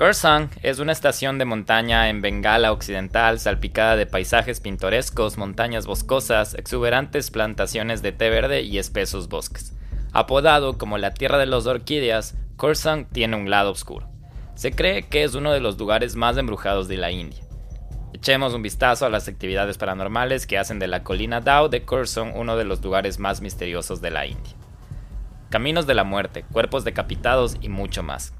Kursang es una estación de montaña en Bengala Occidental salpicada de paisajes pintorescos, montañas boscosas, exuberantes plantaciones de té verde y espesos bosques. Apodado como la tierra de las orquídeas, Kursang tiene un lado oscuro. Se cree que es uno de los lugares más embrujados de la India. Echemos un vistazo a las actividades paranormales que hacen de la colina Dao de Kursang uno de los lugares más misteriosos de la India. Caminos de la muerte, cuerpos decapitados y mucho más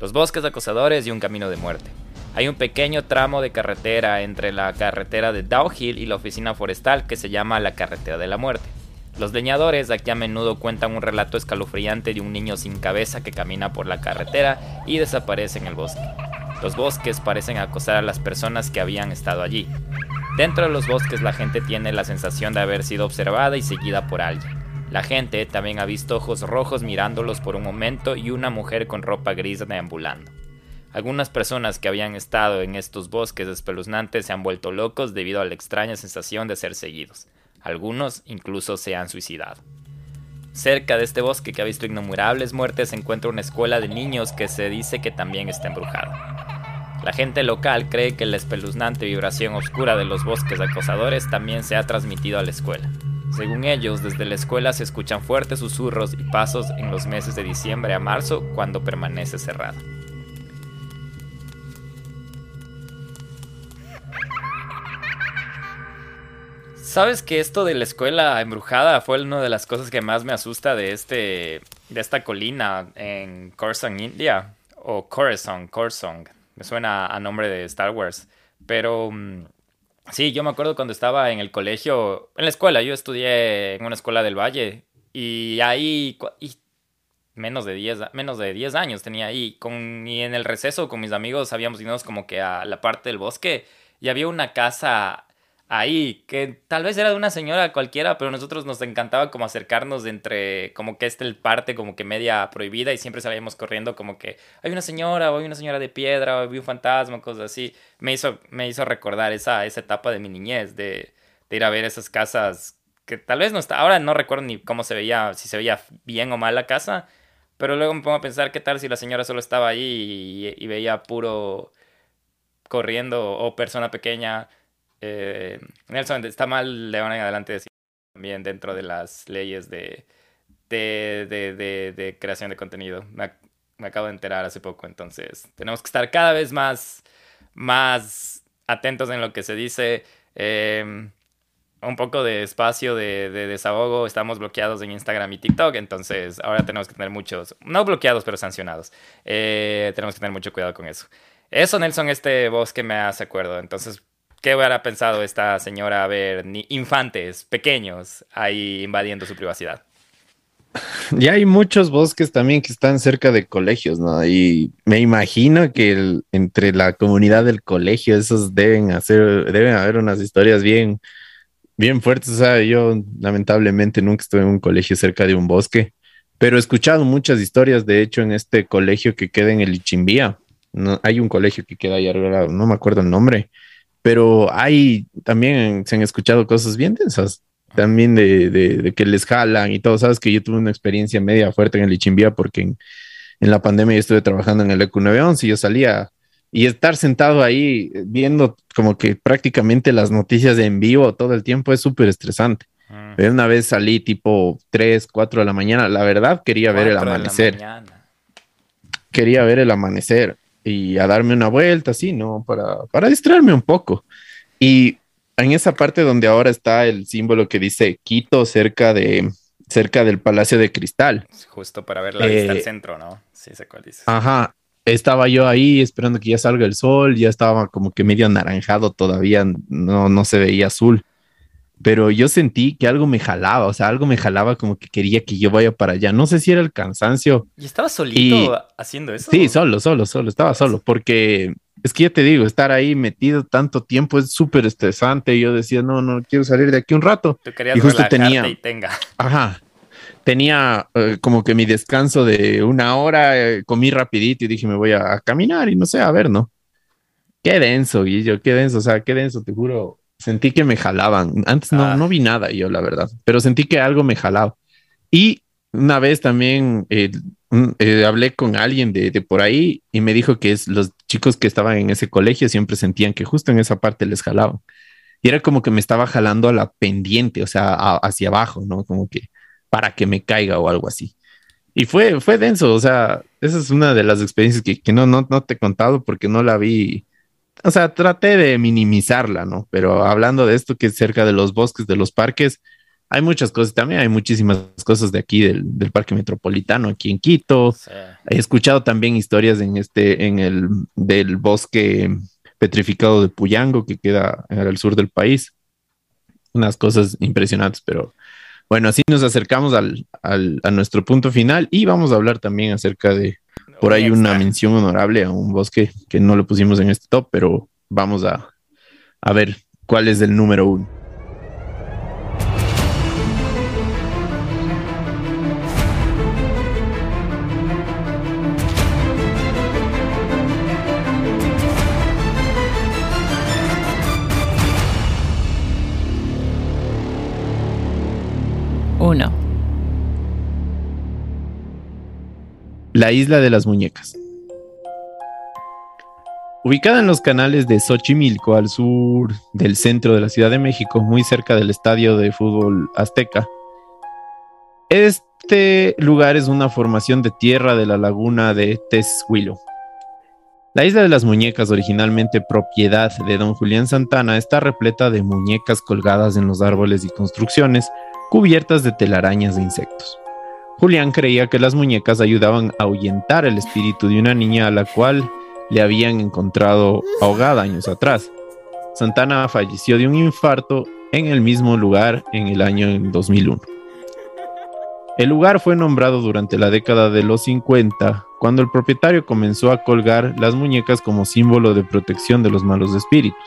los bosques acosadores y un camino de muerte. Hay un pequeño tramo de carretera entre la carretera de Dow Hill y la oficina forestal que se llama la carretera de la muerte. Los leñadores aquí a menudo cuentan un relato escalofriante de un niño sin cabeza que camina por la carretera y desaparece en el bosque. Los bosques parecen acosar a las personas que habían estado allí. Dentro de los bosques la gente tiene la sensación de haber sido observada y seguida por alguien. La gente también ha visto ojos rojos mirándolos por un momento y una mujer con ropa gris deambulando. Algunas personas que habían estado en estos bosques espeluznantes se han vuelto locos debido a la extraña sensación de ser seguidos. Algunos incluso se han suicidado. Cerca de este bosque que ha visto innumerables muertes se encuentra una escuela de niños que se dice que también está embrujada. La gente local cree que la espeluznante vibración oscura de los bosques acosadores también se ha transmitido a la escuela. Según ellos, desde la escuela se escuchan fuertes susurros y pasos en los meses de diciembre a marzo cuando permanece cerrada. ¿Sabes que esto de la escuela embrujada fue una de las cosas que más me asusta de este de esta colina en Corson, India o Coruscant, Coruscant. Me suena a nombre de Star Wars, pero mm, Sí, yo me acuerdo cuando estaba en el colegio, en la escuela, yo estudié en una escuela del Valle y ahí menos de 10 menos de 10 años tenía ahí con y en el receso con mis amigos habíamos ido como que a la parte del bosque y había una casa ahí, que tal vez era de una señora cualquiera, pero nosotros nos encantaba como acercarnos entre, como que este el parte como que media prohibida y siempre salíamos corriendo como que hay una señora o hay una señora de piedra o hay un fantasma, cosas así. Me hizo, me hizo recordar esa, esa etapa de mi niñez, de, de ir a ver esas casas que tal vez no está, ahora no recuerdo ni cómo se veía, si se veía bien o mal la casa, pero luego me pongo a pensar qué tal si la señora solo estaba ahí y veía puro corriendo o persona pequeña eh, Nelson, está mal de ahora en adelante decir también dentro de las leyes de, de, creación de contenido. Me, acabo de enterar hace poco, entonces tenemos que estar cada vez más, más atentos en lo que se dice. Em, un poco de espacio de, desahogo. Estamos bloqueados en Instagram y TikTok, entonces ahora tenemos que tener muchos, no bloqueados, pero sancionados. Eh, tenemos que tener mucho cuidado con eso. Eso, Nelson, este bosque me hace acuerdo. Entonces, ¿Qué hubiera pensado esta señora a ver infantes pequeños ahí invadiendo su privacidad? Ya hay muchos bosques también que están cerca de colegios, ¿no? Y me imagino que entre la comunidad del colegio, esos deben hacer, deben haber unas historias bien, bien fuertes. O sea, yo lamentablemente nunca estuve en un colegio cerca de un bosque, pero he escuchado muchas historias, de hecho, en este colegio que queda en el Ichimbía. No, hay un colegio que queda ahí arriba, no me acuerdo el nombre pero hay también se han escuchado cosas bien densas, también de, de, que les jalan y todo. Sabes que yo tuve una experiencia media fuerte en el Ichimbía porque en, en la pandemia yo estuve trabajando en el EQ911 y yo salía y estar sentado ahí viendo como que prácticamente las noticias en vivo todo el tiempo es súper estresante. Mm. Una vez salí tipo 3, 4 de la mañana, la verdad quería ver el amanecer. Quería ver el amanecer y a darme una vuelta, así, ¿no? Para, para distraerme un poco. Y en esa parte donde ahora está el símbolo que dice Quito cerca de cerca del Palacio de Cristal. Justo para ver la vista al eh, centro, ¿no? Sí, sé cuál. Ajá. Estaba yo ahí esperando que ya salga el sol, ya estaba como que medio anaranjado todavía, no, no se veía azul pero yo sentí que algo me jalaba, o sea, algo me jalaba como que quería que yo vaya para allá. No sé si era el cansancio. ¿Y estaba solito haciendo eso? Sí, solo, solo, solo, estaba solo, porque es que ya te digo, estar ahí metido tanto tiempo es súper estresante. Yo decía, no, no, quiero salir de aquí un rato. Tú querías y justo tenía, y tenga. Ajá, tenía eh, como que mi descanso de una hora, eh, comí rapidito y dije, me voy a, a, caminar y no sé, a ver, ¿no? Qué denso, Guillo, qué denso, o sea, qué denso, te juro Sentí que me jalaban. Antes no, ah. no vi nada yo, la verdad, pero sentí que algo me jalaba. Y una vez también eh, eh, hablé con alguien de, por ahí y me dijo que es, los chicos que estaban en ese colegio siempre sentían que justo en esa parte les jalaban. Y era como que me estaba jalando a la pendiente, o sea, hacia abajo, ¿no? Como que para que me caiga o algo así. Y fue, fue denso, o sea, esa es una de las experiencias que, que no, no, no te he contado porque no la vi. O sea, traté de minimizarla, ¿no? Pero hablando de esto que es cerca de los bosques, de los parques, hay muchas cosas, también hay muchísimas cosas de aquí del, Parque Metropolitano, aquí en Quito. He escuchado también historias en este, en el del bosque petrificado de Puyango, que queda al sur del país. Unas cosas impresionantes, pero bueno, así nos acercamos al, a nuestro punto final y vamos a hablar también acerca de, por ahí una mención honorable a un bosque que no lo pusimos en este top, pero vamos a, a ver cuál es el número uno. La isla de las muñecas. Ubicada en los canales de Xochimilco al sur del centro de la Ciudad de México, muy cerca del estadio de fútbol azteca, este lugar es una formación de tierra de la laguna de Teshuilo. La isla de las muñecas, originalmente propiedad de don Julián Santana, está repleta de muñecas colgadas en los árboles y construcciones, cubiertas de telarañas de insectos. Julián creía que las muñecas ayudaban a ahuyentar el espíritu de una niña a la cual le habían encontrado ahogada años atrás. Santana falleció de un infarto en el mismo lugar en el año 2001. El lugar fue nombrado durante la década de los 50, cuando el propietario comenzó a colgar las muñecas como símbolo de protección de los malos espíritus.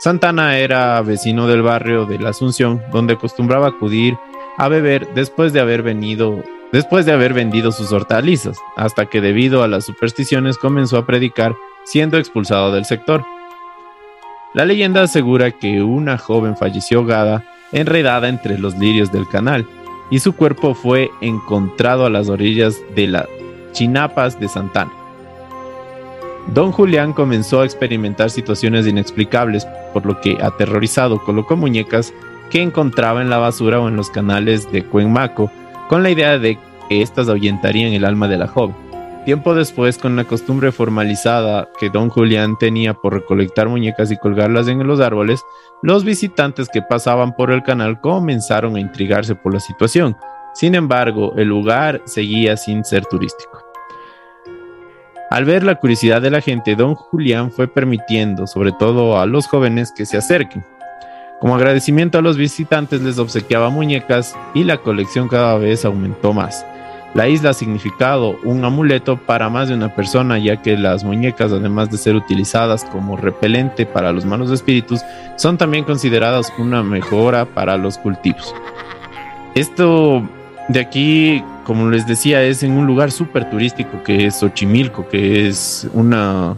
Santana era vecino del barrio de la Asunción, donde acostumbraba acudir a beber después de haber venido después de haber vendido sus hortalizas, hasta que debido a las supersticiones comenzó a predicar, siendo expulsado del sector. La leyenda asegura que una joven falleció ahogada, enredada entre los lirios del canal, y su cuerpo fue encontrado a las orillas de las chinapas de Santana. Don Julián comenzó a experimentar situaciones inexplicables, por lo que, aterrorizado, colocó muñecas que encontraba en la basura o en los canales de Cuenmaco, con la idea de que éstas ahuyentarían el alma de la joven. Tiempo después, con la costumbre formalizada que don Julián tenía por recolectar muñecas y colgarlas en los árboles, los visitantes que pasaban por el canal comenzaron a intrigarse por la situación. Sin embargo, el lugar seguía sin ser turístico. Al ver la curiosidad de la gente, don Julián fue permitiendo, sobre todo a los jóvenes, que se acerquen. Como agradecimiento a los visitantes les obsequiaba muñecas y la colección cada vez aumentó más. La isla ha significado un amuleto para más de una persona, ya que las muñecas, además de ser utilizadas como repelente para los malos espíritus, son también consideradas una mejora para los cultivos. Esto de aquí, como les decía, es en un lugar súper turístico que es Xochimilco, que es una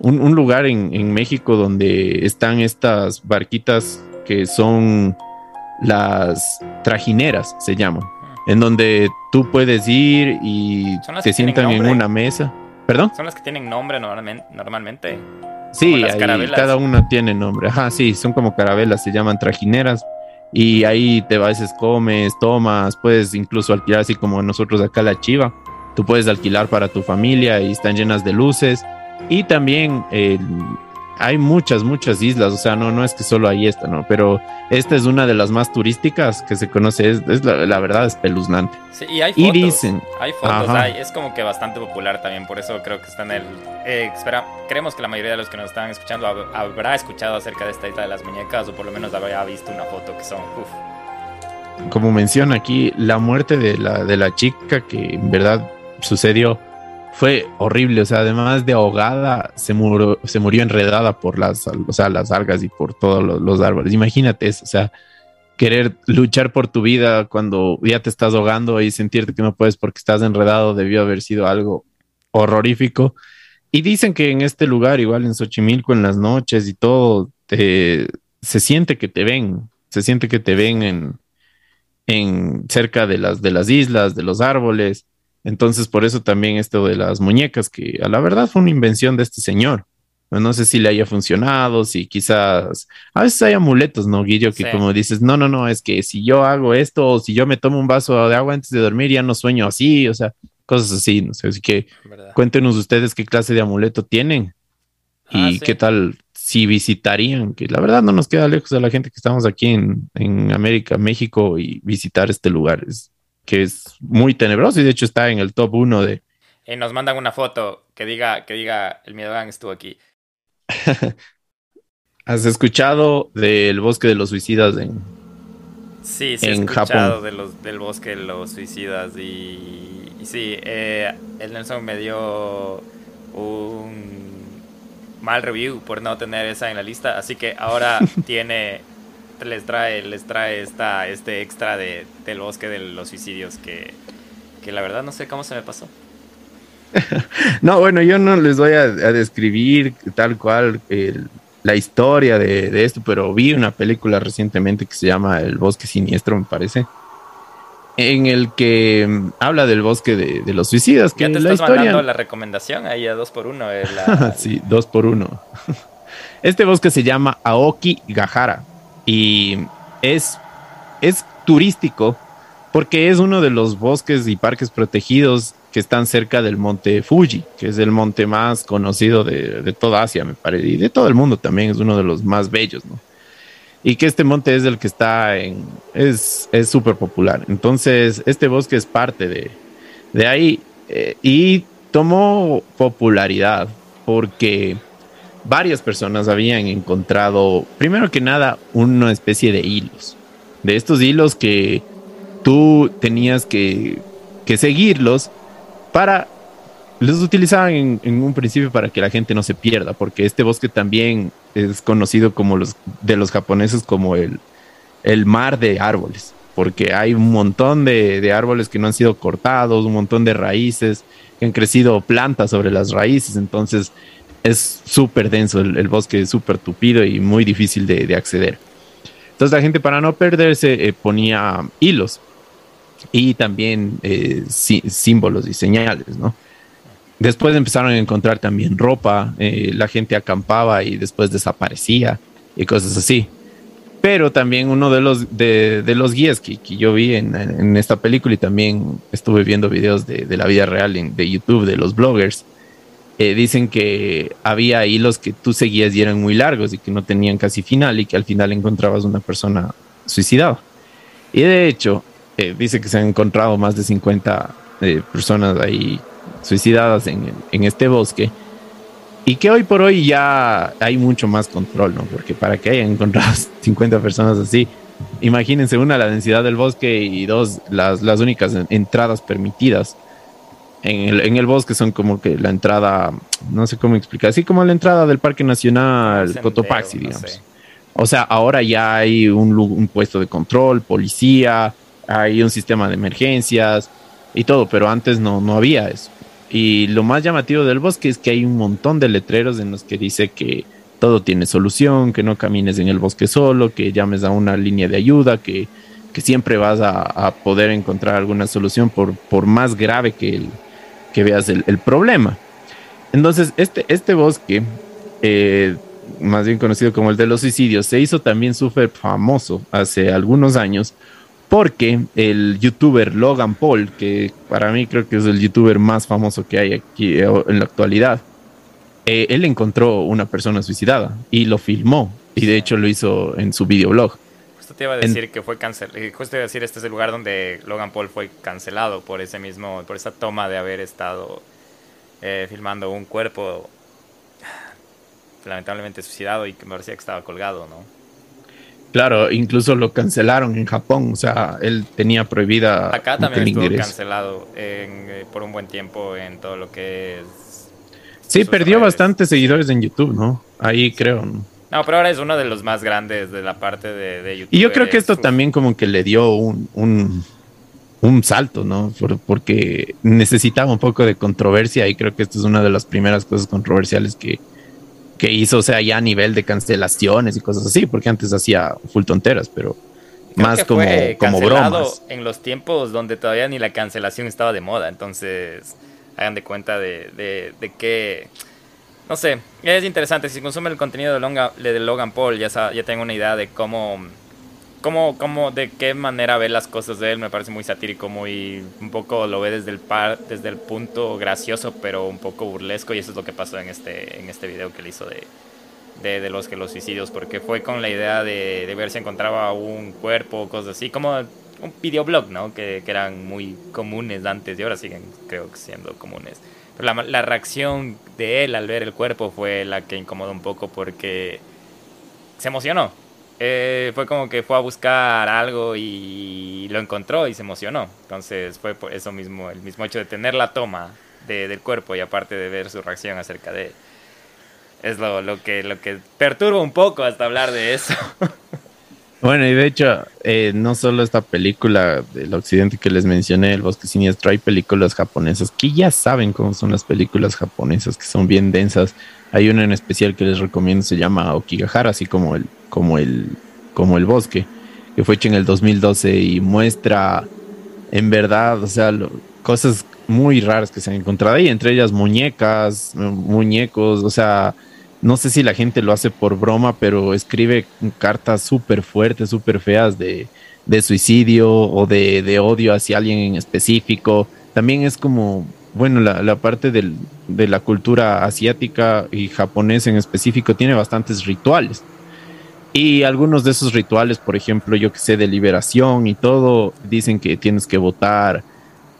un, lugar en, México donde están estas barquitas que son las trajineras, se llaman, en donde tú puedes ir y te sientan en una mesa. ¿Perdón? Son las que tienen nombre normalmente. Sí, cada una tiene nombre. Ajá, sí, son como carabelas, se llaman trajineras. Y ahí te vas, comes, tomas, puedes incluso alquilar, así como nosotros acá la chiva. Tú puedes alquilar para tu familia y están llenas de luces y también eh, hay muchas, muchas islas, o sea, no, no es que solo hay esta, ¿no? Pero esta es una de las más turísticas que se conoce, es, la, verdad espeluznante. Sí, y hay fotos. dicen, hay fotos, es como que bastante popular también, por eso creo que está en el... Eh, espera, creemos que la mayoría de los que nos están escuchando habrá escuchado acerca de esta isla de las muñecas o por lo menos habrá visto una foto que son... Como menciona aquí, la muerte de la, de la chica que en verdad sucedió fue horrible, o sea, además de ahogada, se murió, se murió enredada por las, o sea, las algas y por todos los, árboles. Imagínate eso, o sea, querer luchar por tu vida cuando ya te estás ahogando y sentirte que no puedes porque estás enredado debió haber sido algo horrorífico. Y dicen que en este lugar, igual en Xochimilco, en las noches y todo, se siente que te ven, se siente que te ven en, en cerca de las, de las islas, de los árboles. Entonces, por eso también esto de las muñecas, que a la verdad fue una invención de este señor. No sé si le haya funcionado, si quizás a veces hay amuletos, ¿no, Guillo? Que como dices, no, no, no, es que si yo hago esto o si yo me tomo un vaso de agua antes de dormir, ya no sueño así, o sea, cosas así, no sé. Así que cuéntenos ustedes qué clase de amuleto tienen y ah, qué tal si visitarían, que la verdad no nos queda lejos de la gente que estamos aquí en, en América, México y visitar este lugar, es, que es muy tenebroso y de hecho está en el top uno de... Y nos mandan una foto que diga, que diga, el Miedogan estuvo aquí. ¿Has escuchado del bosque de los suicidas en Sí, sí, he escuchado De los, del bosque de los suicidas y, sí, eh, el Nelson me dio un mal review por no tener esa en la lista, así que ahora tiene les trae les trae esta este extra de, del bosque de los suicidios que, que la verdad no sé cómo se me pasó. no, bueno, yo no les voy a, describir tal cual la historia de, esto, pero vi una película recientemente que se llama El Bosque Siniestro, me parece, en el que mm, habla del bosque de, los suicidas. Que ya te la estás mandando la recomendación ahí a dos por uno. Eh, sí, dos por uno. Este bosque se llama Aoki Gahara y es, es turístico porque es uno de los bosques y parques protegidos que están cerca del monte Fuji, que es el monte más conocido de, toda Asia, me parece, y de todo el mundo también, es uno de los más bellos, ¿no? Y que este monte es el que está en, es súper popular. Entonces, este bosque es parte de, de ahí eh, y tomó popularidad porque varias personas habían encontrado, primero que nada, una especie de hilos, de estos hilos que tú tenías que, que seguirlos para los utilizaban en, un principio para que la gente no se pierda, porque este bosque también es conocido como los de los japoneses como el, el mar de árboles, porque hay un montón de, árboles que no han sido cortados, un montón de raíces, que han crecido plantas sobre las raíces, entonces es súper denso el, bosque, es súper tupido y muy difícil de, acceder. Entonces la gente para no perderse eh, ponía hilos y también eh, símbolos y señales, ¿no? Después empezaron a encontrar también ropa, eh, la gente acampaba y después desaparecía y cosas así. Pero también uno de los, de, los guías que, yo vi en, esta película y también estuve viendo videos de, la vida real de YouTube de los bloggers, eh, dicen que había hilos que tú seguías y eran muy largos y que no tenían casi final y que al final encontrabas una persona suicidada. Y de hecho, eh, dice que se han encontrado más de 50 eh, personas ahí suicidadas en, en, este bosque y que hoy por hoy ya hay mucho más control, ¿no? Porque para que hayan encontrado 50 personas así, imagínense una, la densidad del bosque y dos, las, las únicas entradas permitidas. En el, en el, bosque son como que la entrada, no sé cómo explicar, así como la entrada del Parque Nacional Cotopaxi, digamos. O sea, ahora ya hay un, un, puesto de control, policía, hay un sistema de emergencias y todo, pero antes no, no había eso. Y lo más llamativo del bosque es que hay un montón de letreros en los que dice que todo tiene solución, que no camines en el bosque solo, que llames a una línea de ayuda, que, siempre vas a, poder encontrar alguna solución por, por más grave que, el, que veas el, problema. Entonces, este, este bosque, eh, más bien conocido como el de los suicidios, se hizo también súper famoso hace algunos años porque el youtuber Logan Paul, que para mí creo que es el youtuber más famoso que hay aquí eh, en la actualidad, eh, él encontró una persona suicidada y lo filmó y de hecho lo hizo en su videoblog. Justo te iba a decir que fue cancelado, eh, justo te iba a decir este es el lugar donde Logan Paul fue cancelado por ese mismo, por esa toma de haber estado filmando un cuerpo lamentablemente suicidado y que me parecía que estaba colgado, ¿no? Claro, incluso lo cancelaron en Japón, o sea, él tenía prohibida. Acá también estuvo cancelado eh, por un buen tiempo en todo lo que es. Sí, perdió bastantes seguidores en YouTube, ¿no? Ahí creo. ¿no? Pero ahora es uno de los más grandes de la parte de, YouTube. Y yo creo que esto también como que le dio un, un, un salto, ¿no? porque necesitaba un poco de controversia y creo que esto es una de las primeras cosas controversiales que, que hizo, o sea, ya a nivel de cancelaciones y cosas así, porque antes hacía full tonteras, pero más como, como bromas. En los tiempos donde todavía ni la cancelación estaba de moda, entonces hagan de cuenta de, de, de que no sé, es interesante. Si consumen el contenido de, de Logan Paul, ya, ya tengo una idea de cómo, cómo, cómo, de qué manera ve las cosas de él. Me parece muy satírico, muy, un poco lo ve desde el, par, desde el punto gracioso, pero un poco burlesco. Y eso es lo que pasó en este, en este video que le hizo de, de, de los que los suicidios, porque fue con la idea de, ver si encontraba un cuerpo, cosas así, como un videoblog, ¿no? Que, que eran muy comunes antes y ahora siguen, creo siendo comunes la, reacción de él al ver el cuerpo fue la que incomodó un poco porque se emocionó. Eh, fue como que fue a buscar algo y lo encontró y se emocionó. Entonces fue por eso mismo, el mismo hecho de tener la toma del cuerpo y aparte de ver su reacción acerca de... Es lo, lo, que, lo que perturba un poco hasta hablar de eso. Bueno, y de hecho, eh, no solo esta película del occidente que les mencioné, El Bosque Siniestro, hay películas japonesas que ya saben cómo son las películas japonesas, que son bien densas. Hay una en especial que les recomiendo, se llama Okigahara, así como el, como el, como el bosque, que fue hecho en el 2012 y muestra en verdad, o sea, cosas muy raras que se han encontrado ahí, entre ellas muñecas, muñecos, o sea, no sé si la gente lo hace por broma, pero escribe cartas súper fuertes, súper feas de, suicidio o de, odio hacia alguien en específico. También es como, bueno, la, parte de la cultura asiática y japonesa en específico tiene bastantes rituales. Y algunos de esos rituales, por ejemplo, yo que sé, de liberación y todo, dicen que tienes que votar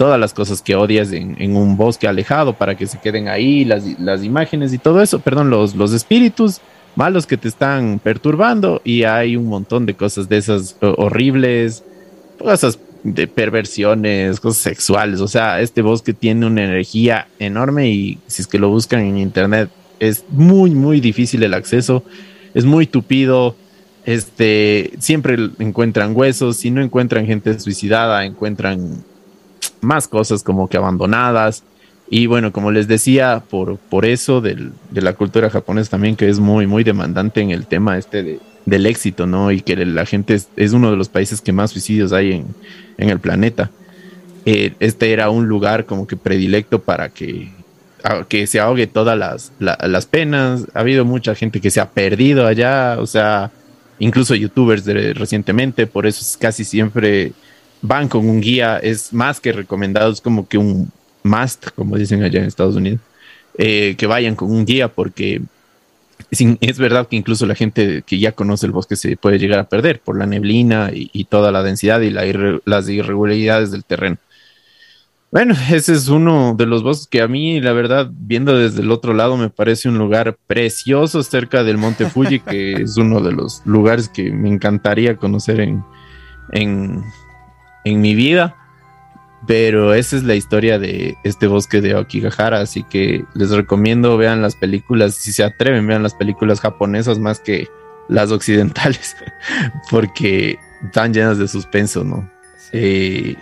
todas las cosas que odias en, un bosque alejado para que se queden ahí, las, las imágenes y todo eso, perdón, los, los espíritus malos que te están perturbando y hay un montón de cosas de esas horribles, cosas de perversiones, cosas sexuales, o sea, este bosque tiene una energía enorme y si es que lo buscan en internet es muy, muy difícil el acceso, es muy tupido, este, siempre encuentran huesos, si no encuentran gente suicidada, encuentran más cosas como que abandonadas. Y bueno, como les decía, por, por eso de la cultura japonesa también, que es muy, muy demandante en el tema este de, del éxito, ¿no? Y que la gente es, uno de los países que más suicidios hay en, en el planeta. Eh, este era un lugar como que predilecto para que, que se ahogue todas las, las penas. Ha habido mucha gente que se ha perdido allá, o sea, incluso youtubers recientemente, por eso es casi siempre van con un guía, es más que recomendado, es como que un must, como dicen allá en Estados Unidos, eh, que vayan con un guía porque es, verdad que incluso la gente que ya conoce el bosque se puede llegar a perder por la neblina y, toda la densidad y las irregularidades del terreno. Bueno, ese es uno de los bosques que a mí, la verdad, viendo desde el otro lado, me parece un lugar precioso cerca del Monte Fuji, que es uno de los lugares que me encantaría conocer en, en, en mi vida. Pero esa es la historia de este bosque de Okigahara, así que les recomiendo vean las películas, si se atreven, vean las películas japonesas más que las occidentales, porque están llenas de suspenso, ¿no? Eh,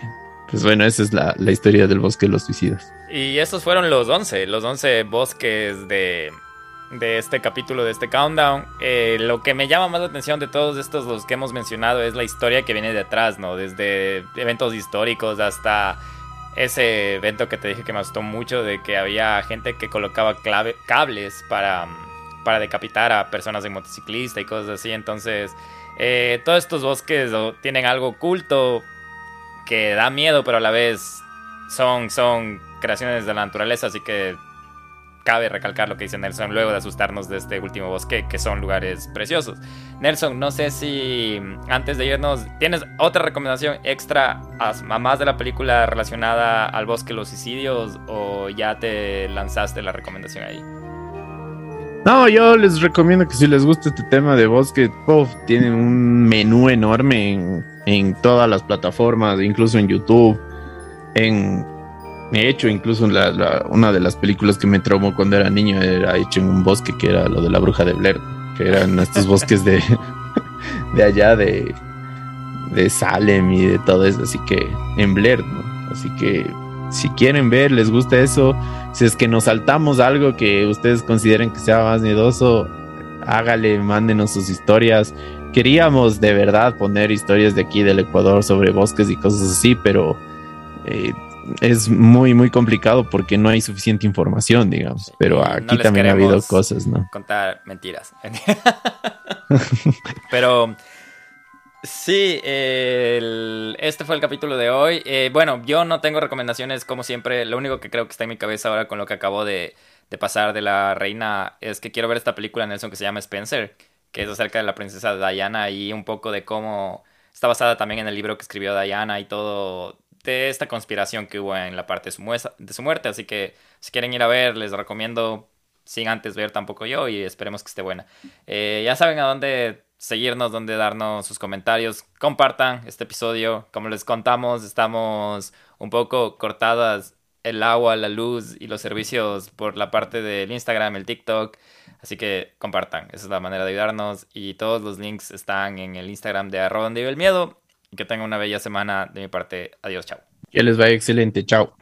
pues bueno, esa es la, la, historia del bosque de los suicidas. Y estos fueron los 11, los 11 bosques de de este capítulo, de este countdown. Eh, lo que me llama más la atención de todos estos, los que hemos mencionado, es la historia que viene detrás, ¿no? Desde eventos históricos hasta ese evento que te dije que me gustó mucho, de que había gente que colocaba cables para, para decapitar a personas en motociclista y cosas así. Entonces, eh, todos estos bosques tienen algo oculto que da miedo, pero a la vez son, son creaciones de la naturaleza, así que cabe recalcar lo que dice Nelson luego de asustarnos de este último bosque, que son lugares preciosos. Nelson, no sé si antes de irnos, ¿tienes otra recomendación extra a más de la película relacionada al bosque los suicidios o ya te lanzaste la recomendación ahí? No, yo les recomiendo que si les gusta este tema de bosque, puff, tienen un menú enorme en, en todas las plataformas, incluso en YouTube, en He hecho incluso una de las películas que me traumó cuando era niño era hecho en un bosque que era lo de la bruja de Blair, que eran estos bosques de, de allá de, de Salem y de todo eso, así que en Blair, ¿no? Así que si quieren ver, les gusta eso, si es que nos saltamos algo que ustedes consideren que sea más miedoso, hágale, mándenos sus historias. queríamos de verdad poner historias de aquí del Ecuador sobre bosques y cosas así, pero eh, es muy, muy complicado porque no hay suficiente información, digamos. Pero aquí también ha habido cosas, ¿no? Contar mentiras. pero sí, este fue el capítulo de hoy. Eh, bueno, yo no tengo recomendaciones como siempre. Lo único que creo que está en mi cabeza ahora con lo que acabo de, de pasar de la reina es que quiero ver esta película, Nelson, que se llama Spencer, que es acerca de la princesa Diana y un poco de cómo está basada también en el libro que escribió Diana y todo de esta conspiración que hubo en la parte de su, muerte. Así que si quieren ir a ver, les recomiendo sin antes ver tampoco yo y esperemos que esté buena. Eh, ya saben a dónde seguirnos, dónde darnos sus comentarios. Compartan este episodio. Como les contamos, estamos un poco cortadas el agua, la luz y los servicios por la parte del Instagram, el TikTok. Así que compartan, esa es la manera de ayudarnos. Y todos los links están en el Instagram de arroba donde el miedo. Que tengan una bella semana de mi parte. Adiós, chao. Que les vaya excelente, chao.